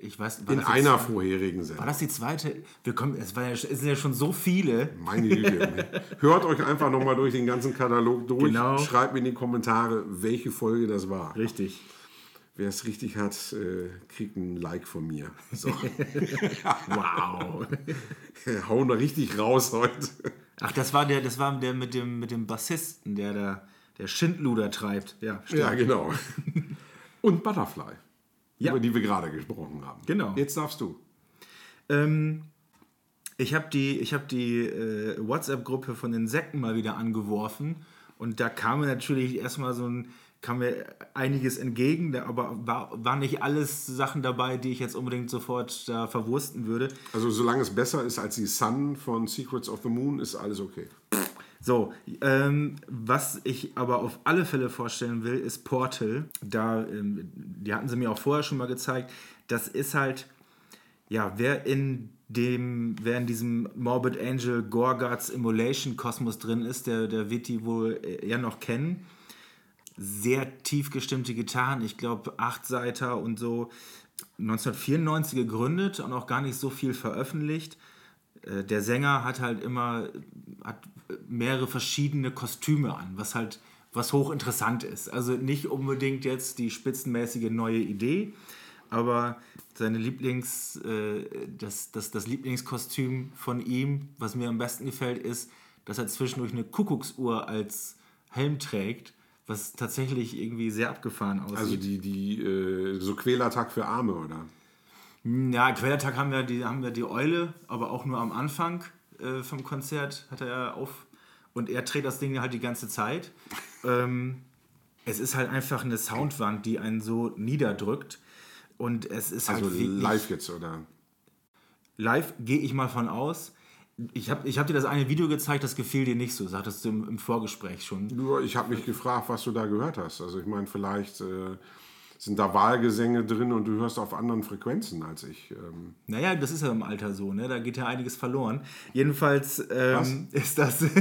Ich weiß, in einer zweite, vorherigen Sendung. War das die zweite? Wir kommen, es, ja, es sind ja schon so viele. Meine Güte. Hört euch einfach nochmal durch den ganzen Katalog durch. Genau. Schreibt mir in die Kommentare, welche Folge das war. Richtig. Wer es richtig hat, äh, kriegt ein Like von mir. So. wow. Hauen wir richtig raus heute. Ach, das war der, das war der mit dem, mit dem Bassisten, der da der Schindluder treibt. Ja, ja genau. Und Butterfly ja. über die wir gerade gesprochen haben. Genau. Jetzt darfst du. Ähm, ich habe die, ich hab die äh, WhatsApp-Gruppe von den Sekten mal wieder angeworfen und da kam mir natürlich erstmal so ein, kam mir einiges entgegen, aber war, war nicht alles Sachen dabei, die ich jetzt unbedingt sofort da verwursten würde. Also solange es besser ist als die Sun von Secrets of the Moon, ist alles okay. So, ähm, was ich aber auf alle Fälle vorstellen will, ist Portal. Da, ähm, die hatten sie mir auch vorher schon mal gezeigt. Das ist halt, ja, wer in dem, wer in diesem Morbid Angel Gorguts Immolation Kosmos drin ist, der, der wird die wohl eher noch kennen. Sehr tief gestimmte Gitarren, ich glaube acht Seiter und so. 1994 gegründet und auch gar nicht so viel veröffentlicht. Äh, der Sänger hat halt immer hat mehrere verschiedene Kostüme an, was halt was hochinteressant ist. Also nicht unbedingt jetzt die spitzenmäßige neue Idee, aber seine Lieblings, äh, das, das, das Lieblingskostüm von ihm, was mir am besten gefällt, ist, dass er zwischendurch eine Kuckucksuhr als Helm trägt, was tatsächlich irgendwie sehr abgefahren aussieht. Also die, die äh, so Quälertag für Arme, oder? Ja, Quellertag haben wir, die, haben wir die Eule, aber auch nur am Anfang äh, vom Konzert hat er auf. Und er dreht das Ding halt die ganze Zeit. ähm, es ist halt einfach eine Soundwand, die einen so niederdrückt. Und es ist halt. Also live jetzt, oder? Live gehe ich mal von aus. Ich habe ich hab dir das eine Video gezeigt, das gefiel dir nicht so, sagtest du im, im Vorgespräch schon. Nur, ich habe mich gefragt, was du da gehört hast. Also ich meine, vielleicht äh, sind da Wahlgesänge drin und du hörst auf anderen Frequenzen als ich. Ähm. Naja, das ist ja im Alter so, ne? Da geht ja einiges verloren. Jedenfalls ähm, ist das. ich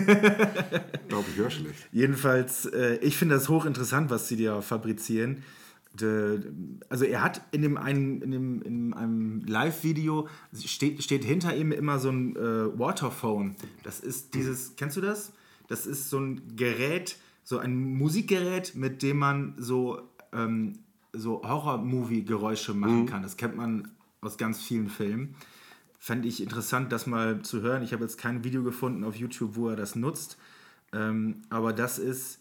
glaube, ich höre schlecht. Jedenfalls, äh, ich finde das hochinteressant, was sie da fabrizieren. De, also er hat in dem einen, in dem, in einem Live-Video steht, steht hinter ihm immer so ein äh, Waterphone. Das ist dieses, kennst du das? Das ist so ein Gerät, so ein Musikgerät, mit dem man so ähm, so Horror-Movie-Geräusche machen mhm. kann. Das kennt man aus ganz vielen Filmen. Fände ich interessant, das mal zu hören. Ich habe jetzt kein Video gefunden auf YouTube, wo er das nutzt. Ähm, aber das ist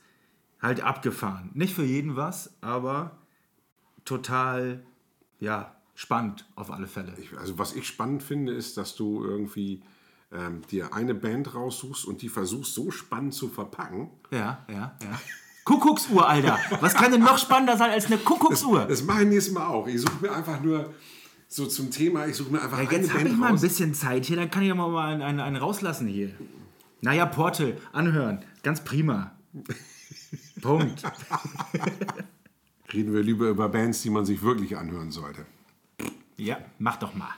halt abgefahren. Nicht für jeden was, aber total, ja, spannend auf alle Fälle. Ich, also was ich spannend finde, ist, dass du irgendwie ähm, dir eine Band raussuchst und die versuchst so spannend zu verpacken. Ja, ja, ja. Kuckucksuhr, Alter. Was kann denn noch spannender sein als eine Kuckucksuhr? Das, das mache ich nächstes Mal auch. Ich suche mir einfach nur so zum Thema, ich suche mir einfach Ja, eine jetzt habe ich mal ein bisschen Zeit hier, dann kann ich ja mal einen, einen, einen rauslassen hier. Naja, Portal, anhören. Ganz prima. Punkt. Reden wir lieber über Bands, die man sich wirklich anhören sollte. Ja, mach doch mal.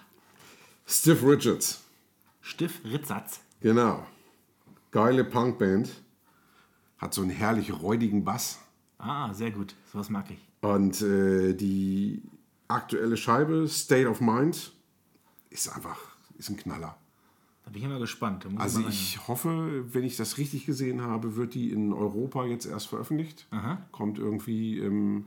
Stiff Richards. Stiff Ritzatz. Genau. Geile Punkband. Hat so einen herrlich räudigen Bass. Ah, sehr gut. Sowas mag ich. Und äh, die aktuelle Scheibe, State of Mind, ist einfach ist ein Knaller. Da bin ich immer gespannt. Also ich hoffe, wenn ich das richtig gesehen habe, wird die in Europa jetzt erst veröffentlicht. Kommt irgendwie im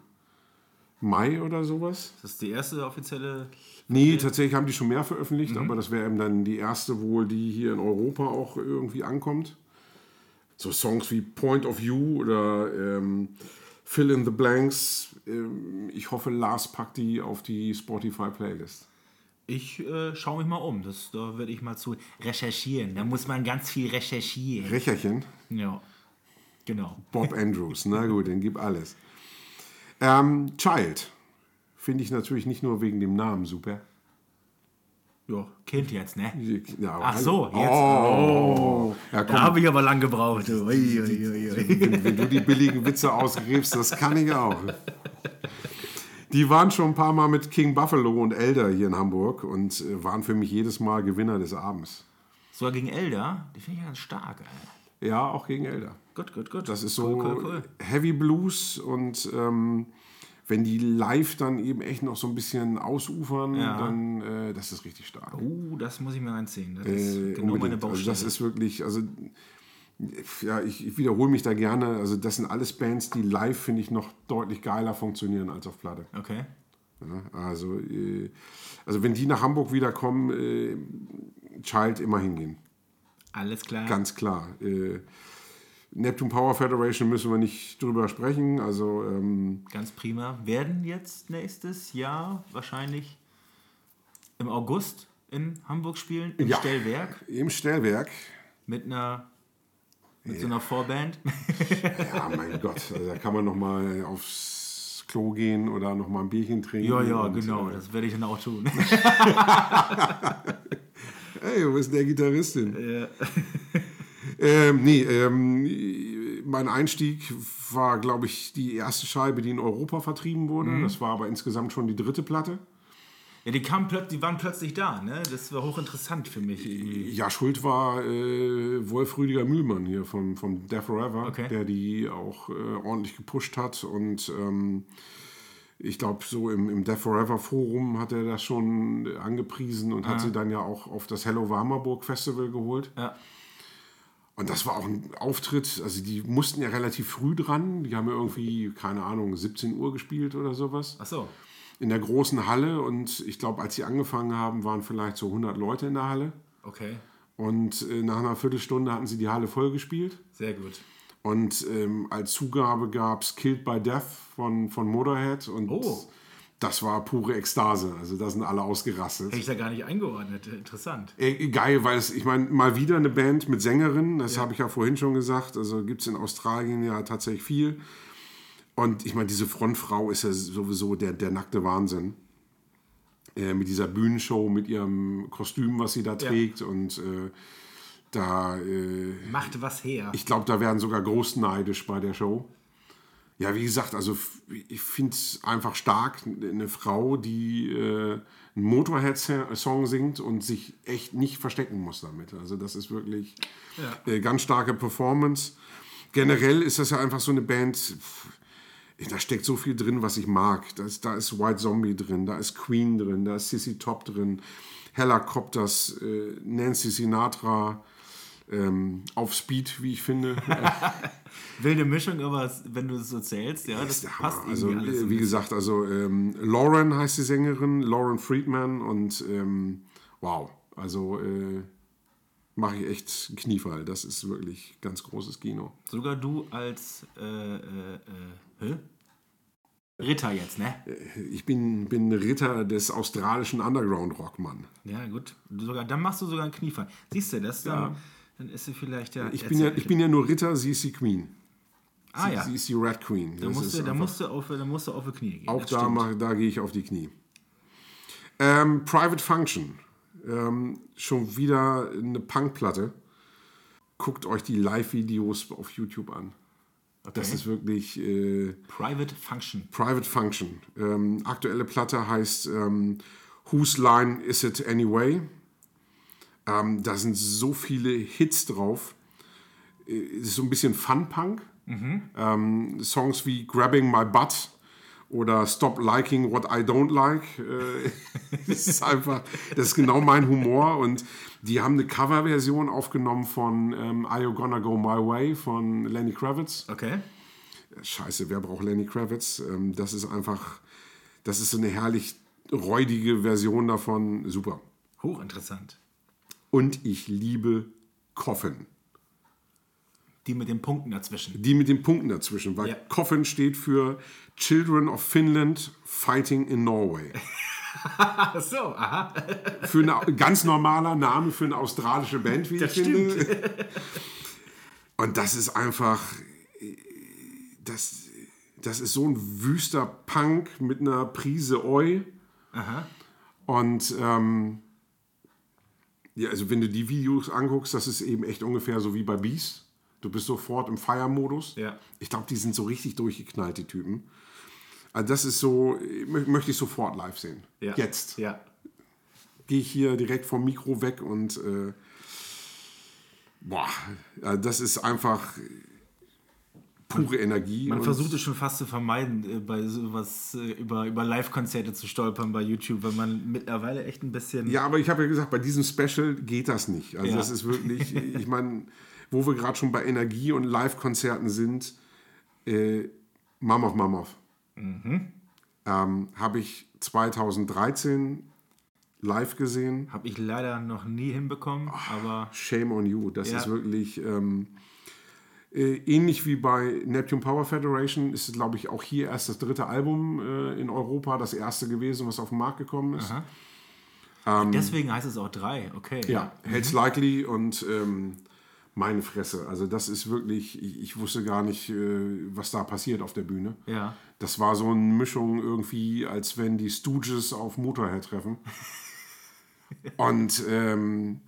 Mai oder sowas. Das ist die erste offizielle. Nee, tatsächlich haben die schon mehr veröffentlicht, Mhm. aber das wäre eben dann die erste wohl, die hier in Europa auch irgendwie ankommt. So Songs wie Point of View oder ähm, Fill in the Blanks. Ähm, ich hoffe, Lars packt die auf die Spotify-Playlist. Ich äh, schaue mich mal um. Das, da werde ich mal zu recherchieren. Da muss man ganz viel recherchieren. Recherchen. Ja. Genau. Bob Andrews, na gut, den gib alles. Ähm, Child. Finde ich natürlich nicht nur wegen dem Namen super. Ja, Kind jetzt, ne? Ja, Ach so, jetzt. Oh. Ja, Da habe ich aber lang gebraucht. ui, ui, ui. wenn, wenn du die billigen Witze ausgräbst, das kann ich auch. Die waren schon ein paar Mal mit King Buffalo und Elder hier in Hamburg und äh, waren für mich jedes Mal Gewinner des Abends. Sogar gegen Elder, die finde ich ganz stark. Ey. Ja, auch gegen Elder. Gut, gut, gut. Das ist so Cool, cool, cool. Heavy Blues und ähm, wenn die live dann eben echt noch so ein bisschen ausufern, Ja. dann äh, das ist richtig stark. Uh, das muss ich mir reinziehen. Das ist Äh, genau meine unbedingt. Baustelle. Also das ist wirklich, also ja, ich, ich wiederhole mich da gerne. Also das sind alles Bands, die live finde ich noch deutlich geiler funktionieren als auf Platte. okay. Ja, also, äh, also wenn die nach Hamburg wieder kommen, äh, Child immer hingehen. Alles klar. Ganz klar. Neptune Power Federation müssen wir nicht drüber sprechen. Also ähm, Ganz prima. Werden jetzt nächstes Jahr wahrscheinlich im August in Hamburg spielen, im Ja. Stellwerk, im Stellwerk. mit einer mit so einer Vorband. Ja, mein Gott, also da kann man noch mal aufs Klo gehen oder noch mal ein Bierchen trinken. ja, ja, genau, äh, das werde ich dann auch tun. Hey, wo ist der Gitarristin? ähm, nee, ähm, mein Einstieg war, glaube ich, die erste Scheibe, die in Europa vertrieben wurde. Mhm. Das war aber insgesamt schon die dritte Platte. ja, die kamen plötzlich, die waren plötzlich da, ne? Das war hochinteressant für mich. irgendwie. Ja, Schuld war äh, Wolf Rüdiger Mühlmann hier vom, vom Death Forever, Okay. der die auch äh, ordentlich gepusht hat. Und ähm, ich glaube, so im, im Death Forever Forum hat er das schon angepriesen und hat sie dann ja auch auf das Hello Warmerburg Festival geholt. Ja. Und das war auch ein Auftritt, also die mussten ja relativ früh dran. Die haben ja irgendwie, keine Ahnung, 17 Uhr gespielt oder sowas. Ach so. In der großen Halle. Und ich glaube, als sie angefangen haben, waren vielleicht so 100 Leute in der Halle. Okay. Und äh, nach einer Viertelstunde hatten sie die Halle voll gespielt. Sehr gut. Und ähm, als Zugabe gab es Killed by Death von, von Motorhead. Und Oh. Das war pure Ekstase. Also da sind alle ausgerastet. Hätte ich da gar nicht eingeordnet. Interessant. Äh, Geil, weil es, ich meine, mal wieder eine Band mit Sängerinnen, das habe ich ja vorhin schon gesagt. Also gibt es in Australien ja tatsächlich viel. Und ich meine, diese Frontfrau ist ja sowieso der, der nackte Wahnsinn. Äh, mit dieser Bühnenshow, mit ihrem Kostüm, was sie da trägt. Und äh, da, äh, Macht was her. ich glaube, da werden sogar groß neidisch bei der Show. Ja, wie gesagt, also ich finde es einfach stark, eine Frau, die äh, einen Motorhead-Song singt und sich echt nicht verstecken muss damit. Also das ist wirklich äh, ganz starke Performance. Generell ist das ja einfach so eine Band, da steckt so viel drin, was ich mag. Da ist, da ist White Zombie drin, da ist Queen drin, da ist Sissy Top drin, Helicopters, äh, Nancy Sinatra, ähm, auf Speed, wie ich finde. Wilde Mischung, aber wenn du es so zählst, ja, das passt. Also, irgendwie alles. äh, wie gesagt, also ähm, Lauren heißt die Sängerin, Lauren Friedman und ähm, wow, also äh, mache ich echt einen Kniefall. Das ist wirklich ganz großes Kino. Sogar du als äh, äh, äh? Ritter jetzt, ne? Ich bin, bin Ritter des australischen Underground-Rock-Mann. Ja, gut. Sogar, dann machst du sogar einen Kniefall. Siehst du das? Dann, dann ist sie vielleicht ja. Ich bin ja, ich bin ja nur Ritter, sie ist die Queen. ah sie, ja. sie ist die Red Queen. Da musst, du, da, musst du auf, da musst du auf die Knie gehen. Auch da, mach, da gehe ich auf die Knie. Ähm, Private Function. Ähm, schon wieder eine Punkplatte. Guckt euch die Live-Videos auf YouTube an. Das ist wirklich äh, Private Function. Private Function. Ähm, aktuelle Platte heißt ähm, Whose Line Is It Anyway? Ähm, da sind so viele Hits drauf. Äh, Es ist so ein bisschen Fun-Punk. Ähm, Songs wie Grabbing My Butt oder Stop Liking What I Don't Like. Äh, das ist einfach, das ist genau mein Humor. Und die haben eine Coverversion aufgenommen von ähm, Are You Gonna Go My Way von Lenny Kravitz. Okay. Scheiße, wer braucht Lenny Kravitz? Ähm, das ist einfach, das ist so eine herrlich räudige Version davon. Super. Hochinteressant. Und ich liebe Coffin. Die mit den Punkten dazwischen. Die mit den Punkten dazwischen, weil Ja. Coffin steht für Children of Finland Fighting in Norway. So, aha. Für ein ganz normaler Name für eine australische Band, wie Das ich finde. Und das ist einfach, das, das ist so ein wüster Punk mit einer Prise Oi. Und ähm, ja, also wenn du die Videos anguckst, das ist eben echt ungefähr so wie bei Beast. Du bist sofort im Feiermodus. Ja. Ich glaube, die sind so richtig durchgeknallt, die Typen. Also das ist so, mö- möchte ich sofort live sehen. Ja. Jetzt Ja. gehe ich hier direkt vom Mikro weg und äh, boah, ja, das ist einfach pure Energie. Man versucht es schon fast zu vermeiden, äh, bei sowas äh, über, über Live-Konzerte zu stolpern bei YouTube, weil man mittlerweile echt ein bisschen. Ja, aber ich habe ja gesagt, bei diesem Special geht das nicht. Also Ja. das ist wirklich, ich meine, wo wir gerade schon bei Energie und Live-Konzerten sind, äh, Mamov Mamov. Mhm. Ähm, habe ich 2013 live gesehen. Habe ich leider noch nie hinbekommen, aber Shame on you. Das Ja. ist wirklich ähm, äh, ähnlich wie bei Neptune Power Federation. Ist, glaube ich, auch hier erst das dritte Album äh, in Europa, das erste gewesen, was auf den Markt gekommen ist. deswegen heißt es auch drei. Okay. Ja, Hells Likely und ähm, meine Fresse. Also das ist wirklich, ich, ich wusste gar nicht, äh, was da passiert auf der Bühne. Ja. Das war so eine Mischung irgendwie, als wenn die Stooges auf Motorhead treffen. Und ähm,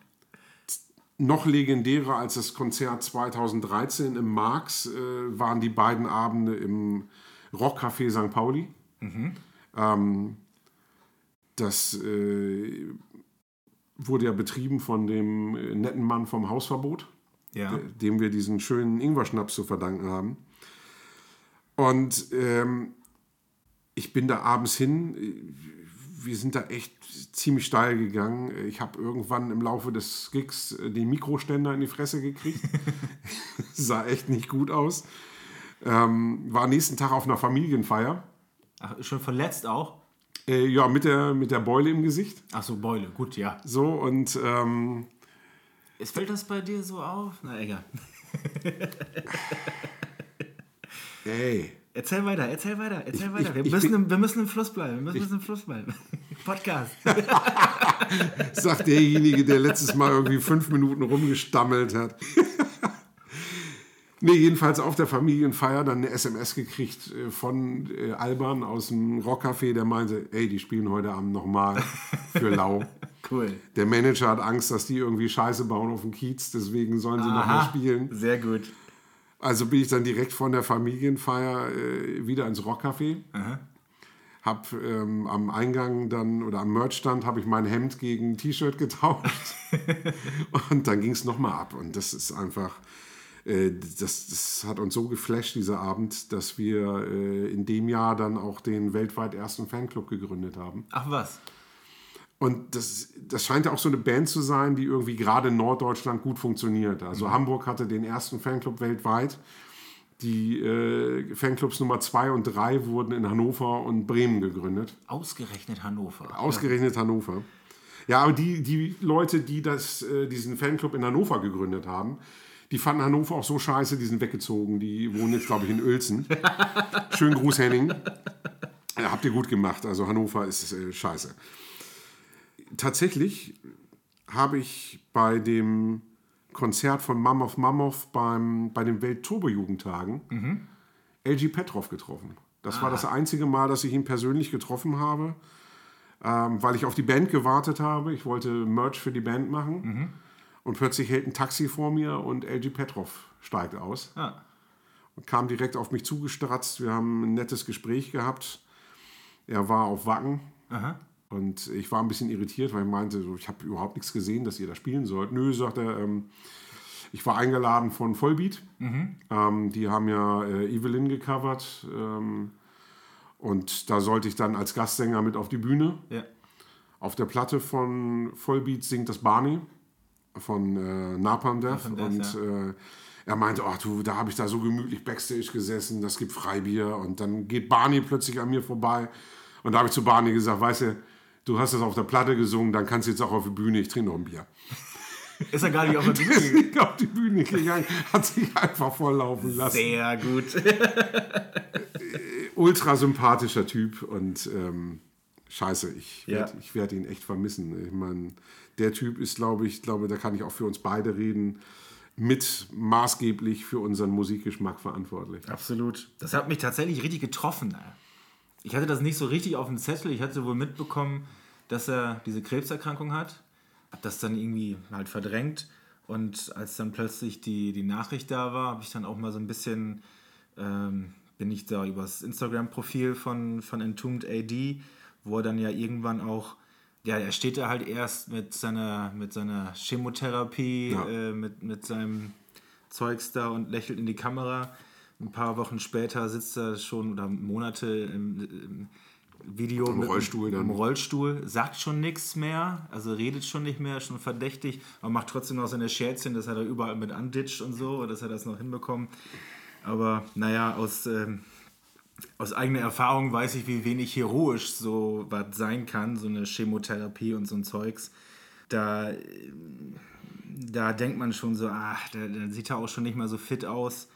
noch legendärer als das Konzert 2013 im Marx äh, waren die beiden Abende im Rockcafé St. Pauli. Ähm, das äh, wurde ja betrieben von dem äh, netten Mann vom Hausverbot Ja. dem wir diesen schönen Ingwer-Schnaps zu verdanken haben. Und ähm, ich bin da abends hin. Wir sind da echt ziemlich steil gegangen. Ich habe irgendwann im Laufe des Gigs äh, den Mikroständer in die Fresse gekriegt. Sah echt nicht gut aus. Ähm, war nächsten Tag auf einer Familienfeier. Ach, schon verletzt auch? Äh, ja, mit der, mit der Beule im Gesicht. Ach so, Beule. Gut, ja. So und ähm, Es fällt das bei dir so auf? Na egal. ey, Erzähl weiter, erzähl weiter, erzähl weiter. ich- wir, ich müssen bin- im, wir müssen im Fluss bleiben. Wir müssen im Fluss bleiben. Podcast. sagt derjenige, der letztes Mal irgendwie fünf Minuten rumgestammelt hat. nee, jedenfalls auf der Familienfeier dann eine SMS gekriegt äh, von äh, Alban aus dem Rockcafé, der meinte, ey, die spielen heute Abend nochmal für Lau. Cool. Der Manager hat Angst, dass die irgendwie Scheiße bauen auf dem Kiez, deswegen sollen sie nochmal spielen. Sehr gut. Also bin ich dann direkt von der Familienfeier äh, wieder ins Rockcafé. Hab ähm, am Eingang dann oder am Merchstand habe ich mein Hemd gegen ein T-Shirt getauscht. und dann ging es nochmal ab. Und das ist einfach, äh, das, das hat uns so geflasht, dieser Abend, dass wir äh, in dem Jahr dann auch den weltweit ersten Fanclub gegründet haben. Ach was. Und das, das scheint ja auch so eine Band zu sein, die irgendwie gerade in Norddeutschland gut funktioniert. Also Hamburg hatte den ersten Fanclub weltweit. Die äh, Fanclubs Nummer 2 und 3 wurden in Hannover und Bremen gegründet. Ausgerechnet Hannover. Ausgerechnet Hannover. Ja, aber die, die Leute, die das, äh, diesen Fanclub in Hannover gegründet haben, die fanden Hannover auch so scheiße, die sind weggezogen. Die wohnen jetzt, glaube ich, in Uelzen. Schönen Gruß, Henning. Ja, habt ihr gut gemacht. Also Hannover ist äh, scheiße. Tatsächlich habe ich bei dem Konzert von Mammoth Mammoth beim, bei den Welt-Turbo-Jugendtagen LG Petrov getroffen. Das war das einzige Mal, dass ich ihn persönlich getroffen habe. ähm, weil ich auf die Band gewartet habe. Ich wollte Merch für die Band machen. Und plötzlich hält ein Taxi vor mir und LG Petrov steigt aus. Ah. Und kam direkt auf mich zugestratzt. Wir haben ein nettes Gespräch gehabt. Er war auf Wacken. Aha. Und ich war ein bisschen irritiert, weil ich meinte, so, ich habe überhaupt nichts gesehen, dass ihr da spielen sollt. Nö, sagt er, ähm, ich war eingeladen von Vollbeat. Ähm, die haben ja äh, Evelyn gecovert. Ähm, und da sollte ich dann als Gastsänger mit auf die Bühne. Ja. Auf der Platte von Vollbeat singt das Barney von äh, Napalm Death. Napalm Death, und äh, er meinte, ach du, da habe ich da so gemütlich Backstage gesessen, das gibt Freibier. Und dann geht Barney plötzlich an mir vorbei. Und da habe ich zu Barney gesagt, weißt du, du hast das auf der Platte gesungen, dann kannst du jetzt auch auf die Bühne, ich trinke noch ein Bier. Ist er gar nicht auf der Bühne ist gegangen? nicht auf die Bühne gegangen, hat sich einfach volllaufen lassen. Sehr gut. Ultra sympathischer Typ und ähm, scheiße, ich Ja. werde ich werd ihn echt vermissen. Ich meine, der Typ ist, glaube ich, glaube, da kann ich auch für uns beide reden, mit maßgeblich für unseren Musikgeschmack verantwortlich. Absolut. Das hat mich tatsächlich richtig getroffen. Ich hatte das nicht so richtig auf dem Zettel. Ich hatte wohl mitbekommen, dass er diese Krebserkrankung hat. Hab das dann irgendwie halt verdrängt. Und als dann plötzlich die, die Nachricht da war, habe ich dann auch mal so ein bisschen, ähm, bin ich da übers Instagram-Profil von, von Entombed AD, wo er dann ja irgendwann auch, ja, er steht da halt erst mit seiner, mit seiner Chemotherapie, Ja. äh, mit, mit seinem Zeugs da und lächelt in die Kamera. Ein paar Wochen später sitzt er schon oder Monate im, im Video Im mit- Rollstuhl dann. Im Rollstuhl, sagt schon nichts mehr, also redet schon nicht mehr, schon verdächtig, aber macht trotzdem noch seine Scherzchen, dass er da überall mit anditscht und so, dass er das noch hinbekommt. Aber naja, aus, ähm, aus eigener Erfahrung weiß ich, wie wenig heroisch so was sein kann, so eine Chemotherapie und so ein Zeugs. Da, ähm, da denkt man schon so, ach, da, da sieht er auch schon nicht mehr so fit aus.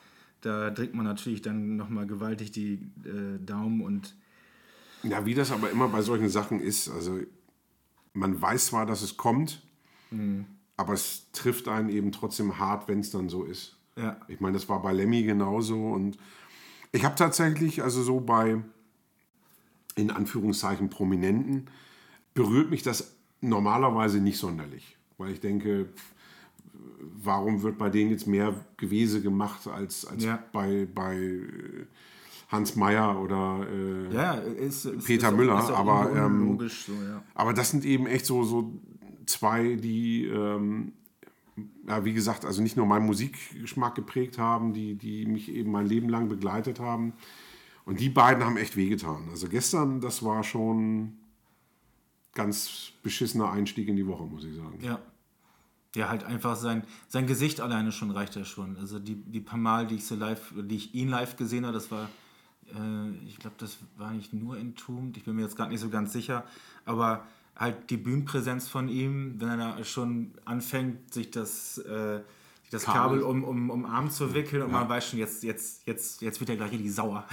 Da drückt man natürlich dann nochmal gewaltig die äh, Daumen und Ja, wie das aber immer bei solchen Sachen ist, also man weiß zwar, dass es kommt, Mhm. aber es trifft einen eben trotzdem hart, wenn es dann so ist. ja. Ich meine, das war bei Lemmy genauso und ich habe tatsächlich, also so bei, in Anführungszeichen, Prominenten, berührt mich das normalerweise nicht sonderlich, weil ich denke, pff, warum wird bei denen jetzt mehr Gewese gemacht als, als Ja. bei, bei äh, Hans Meyer oder äh, Ja, ist, ist, Peter ist, Müller, aber, ähm, logisch so, ja. aber das sind eben echt so, so zwei, die, ähm, ja, wie gesagt, also nicht nur meinen Musikgeschmack geprägt haben, die, die mich eben mein Leben lang begleitet haben. Und die beiden haben echt wehgetan. Also gestern, das war schon ganz beschissener Einstieg in die Woche, muss ich sagen. Ja. Ja, halt einfach sein, sein Gesicht alleine schon reicht ja schon. Also die, die paar Mal, die ich so live, die ich ihn live gesehen habe, das war, äh, ich glaube, das war nicht nur Entombed, ich bin mir jetzt gerade nicht so ganz sicher, aber halt die Bühnenpräsenz von ihm, wenn er da schon anfängt, sich das, äh, sich das Kabel, Kabel. um, um, um Arm zu wickeln und man weiß schon, jetzt, jetzt, jetzt, jetzt wird er gleich richtig sauer.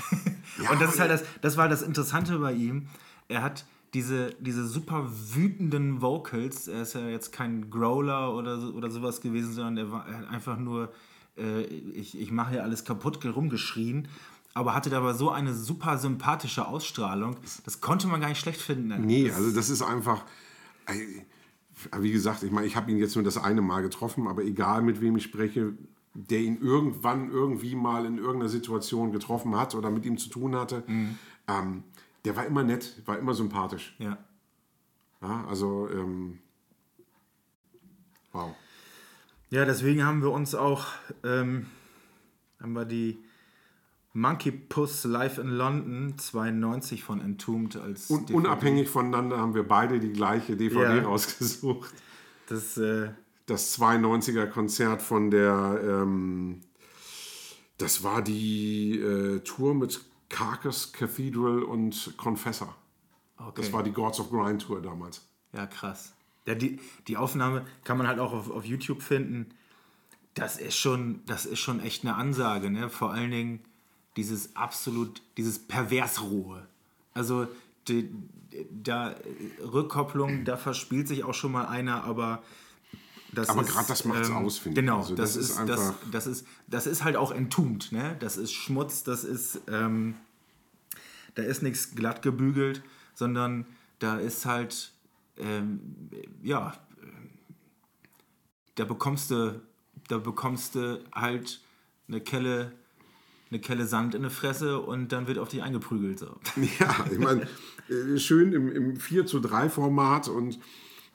Ja, und das ist halt das, das war das Interessante bei ihm. Er hat diese, diese super wütenden Vocals, er ist ja jetzt kein Growler oder, so, oder sowas gewesen, sondern er, war, hat einfach nur, äh, ich, ich mache hier alles kaputt rumgeschrien, aber hatte dabei so eine super sympathische Ausstrahlung, das konnte man gar nicht schlecht finden. Nee, also das ist einfach, wie gesagt, ich meine, ich habe ihn jetzt nur das eine Mal getroffen, aber egal mit wem ich spreche, der ihn irgendwann irgendwie mal in irgendeiner Situation getroffen hat oder mit ihm zu tun hatte, ähm, der war immer nett, war immer sympathisch. Ja. Ja, also, ähm, wow. Ja, deswegen haben wir uns auch, ähm, haben wir die Monkey Puss Live in London 92 von Entombed als Un DVD. unabhängig voneinander haben wir beide die gleiche DVD Ja. rausgesucht. Das, äh, Das 92er Konzert von der, ähm, das war die äh, Tour mit Carcass Cathedral und Confessor. okay. Das war die Gods of Grind Tour damals. Ja, krass. Ja, die, die Aufnahme kann man halt auch auf, auf YouTube finden. Das ist schon, das ist schon echt eine Ansage, ne? Vor allen Dingen dieses absolut, dieses Perversrohe. Also die, da Rückkopplung, da verspielt sich auch schon mal einer, aber das Aber grad das macht's aus, finde ich. Genau, Also das, das ist, das, das ist das ist halt auch entombed, ne? Das ist Schmutz, das ist ähm, da ist nichts glatt gebügelt, sondern da ist halt, ähm, ja, da bekommst du, da bekommst du halt eine Kelle, eine Kelle Sand in die Fresse und dann wird auf dich eingeprügelt. So. Ja, ich meine, äh, schön im, im 4 zu 3 Format und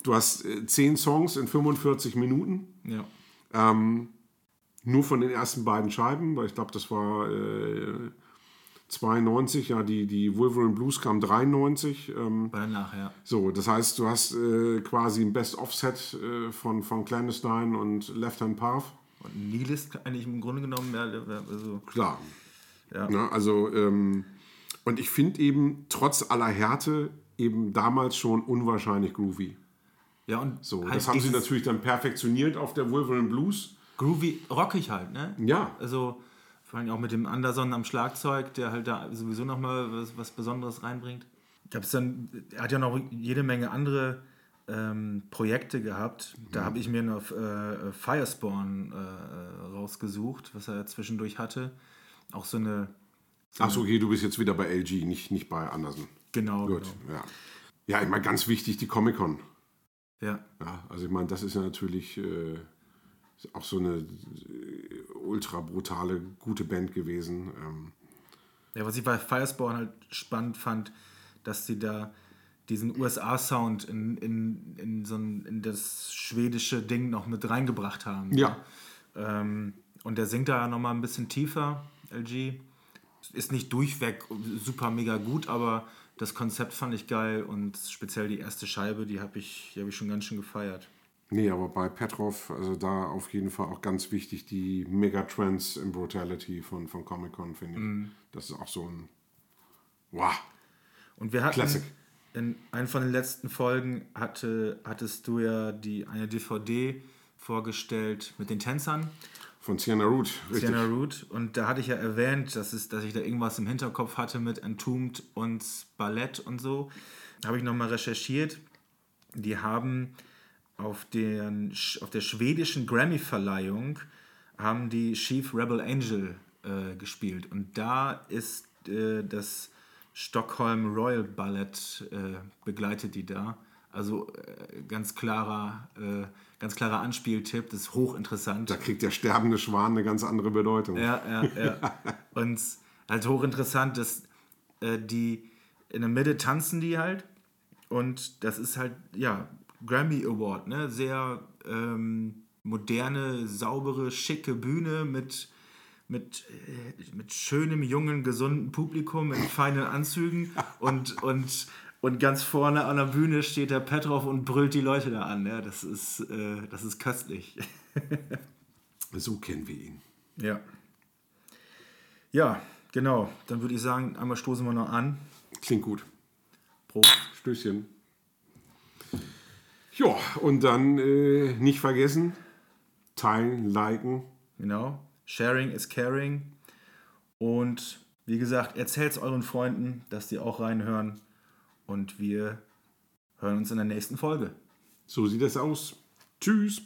du hast äh, 10 Songs in 45 Minuten. Ja. Ähm, nur von den ersten beiden Scheiben, weil ich glaube, das war äh, 92, ja, die, die Wolverine Blues kam 93. Ähm, War danach, ja. so, das heißt, du hast äh, quasi ein Best-of-Set äh, von, von Clandestine und Left Hand Path. Und Nihilist eigentlich im Grunde genommen, ja, also, Klar. Ja. Ne, also, ähm, und ich finde eben, trotz aller Härte, eben damals schon unwahrscheinlich groovy. Ja und So, halt das haben sie natürlich dann perfektioniert auf der Wolverine Blues. Groovy, rockig halt, ne? Ja. Also vor allem auch mit dem Anderson am Schlagzeug, der halt da sowieso nochmal was, was Besonderes reinbringt. Gab's dann, er hat ja noch jede Menge andere ähm, Projekte gehabt. Da habe ich mir noch äh, Firespawn äh, rausgesucht, was er zwischendurch hatte. Auch so eine, Achso, okay, du bist jetzt wieder bei LG, nicht, nicht bei Anderson. genau, Gut, genau. ja. Ja, ich meine, ganz wichtig, die Comic-Con. Ja. Ja, also ich meine, das ist ja natürlich äh, auch so eine äh, ultra brutale, gute Band gewesen. Ähm, Ja, was ich bei Firespawn halt spannend fand, dass sie da diesen USA-Sound in, in, in, so ein, in das schwedische Ding noch mit reingebracht haben. Ja. Ähm, und der singt da nochmal ein bisschen tiefer, LG. Ist nicht durchweg super mega gut, aber das Konzept fand ich geil und speziell die erste Scheibe, die habe ich, die hab ich schon ganz schön gefeiert. nee, aber bei Petrov, also da auf jeden Fall auch ganz wichtig, die Megatrends in Brutality von, von Comic-Con, finde ich. Mhm. Das ist auch so ein. Wow. Und wir hatten Classic. in einer von den letzten Folgen hatte, hattest du ja die, eine DVD vorgestellt mit den Tänzern, Von Sienna Root, richtig. Sienna Root. Und da hatte ich ja erwähnt, dass, es, dass ich da irgendwas im Hinterkopf hatte mit Entombed und Ballett und so. Da habe ich nochmal recherchiert. Die haben auf, den, auf der schwedischen Grammy-Verleihung haben die Chief Rebel Angel äh, gespielt. Und da ist äh, das Stockholm Royal Ballett äh, begleitet die da. Also äh, ganz klarer, äh, ganz klarer Anspieltipp, das ist hochinteressant. Da kriegt der sterbende Schwan eine ganz andere Bedeutung. Ja, ja, ja. Und halt hochinteressant, dass äh, die in der Mitte tanzen die halt. Und das ist halt, ja, Grammy Award, ne? Sehr ähm, moderne, saubere, schicke Bühne mit, mit, äh, mit schönem, jungen, gesunden Publikum in feinen Anzügen. Und, und, und ganz vorne an der Bühne steht der Petrov und brüllt die Leute da an. Ja, das ist, äh, das ist köstlich. So kennen wir ihn. Ja. Ja, genau. Dann würde ich sagen, einmal stoßen wir noch an. Klingt gut. Prost. Stößchen. Ja, und dann äh, nicht vergessen, teilen, liken. Genau. Sharing is caring. Und wie gesagt, erzählt es euren Freunden, dass die auch reinhören. Und wir hören uns in der nächsten Folge. So sieht es aus. Tschüss.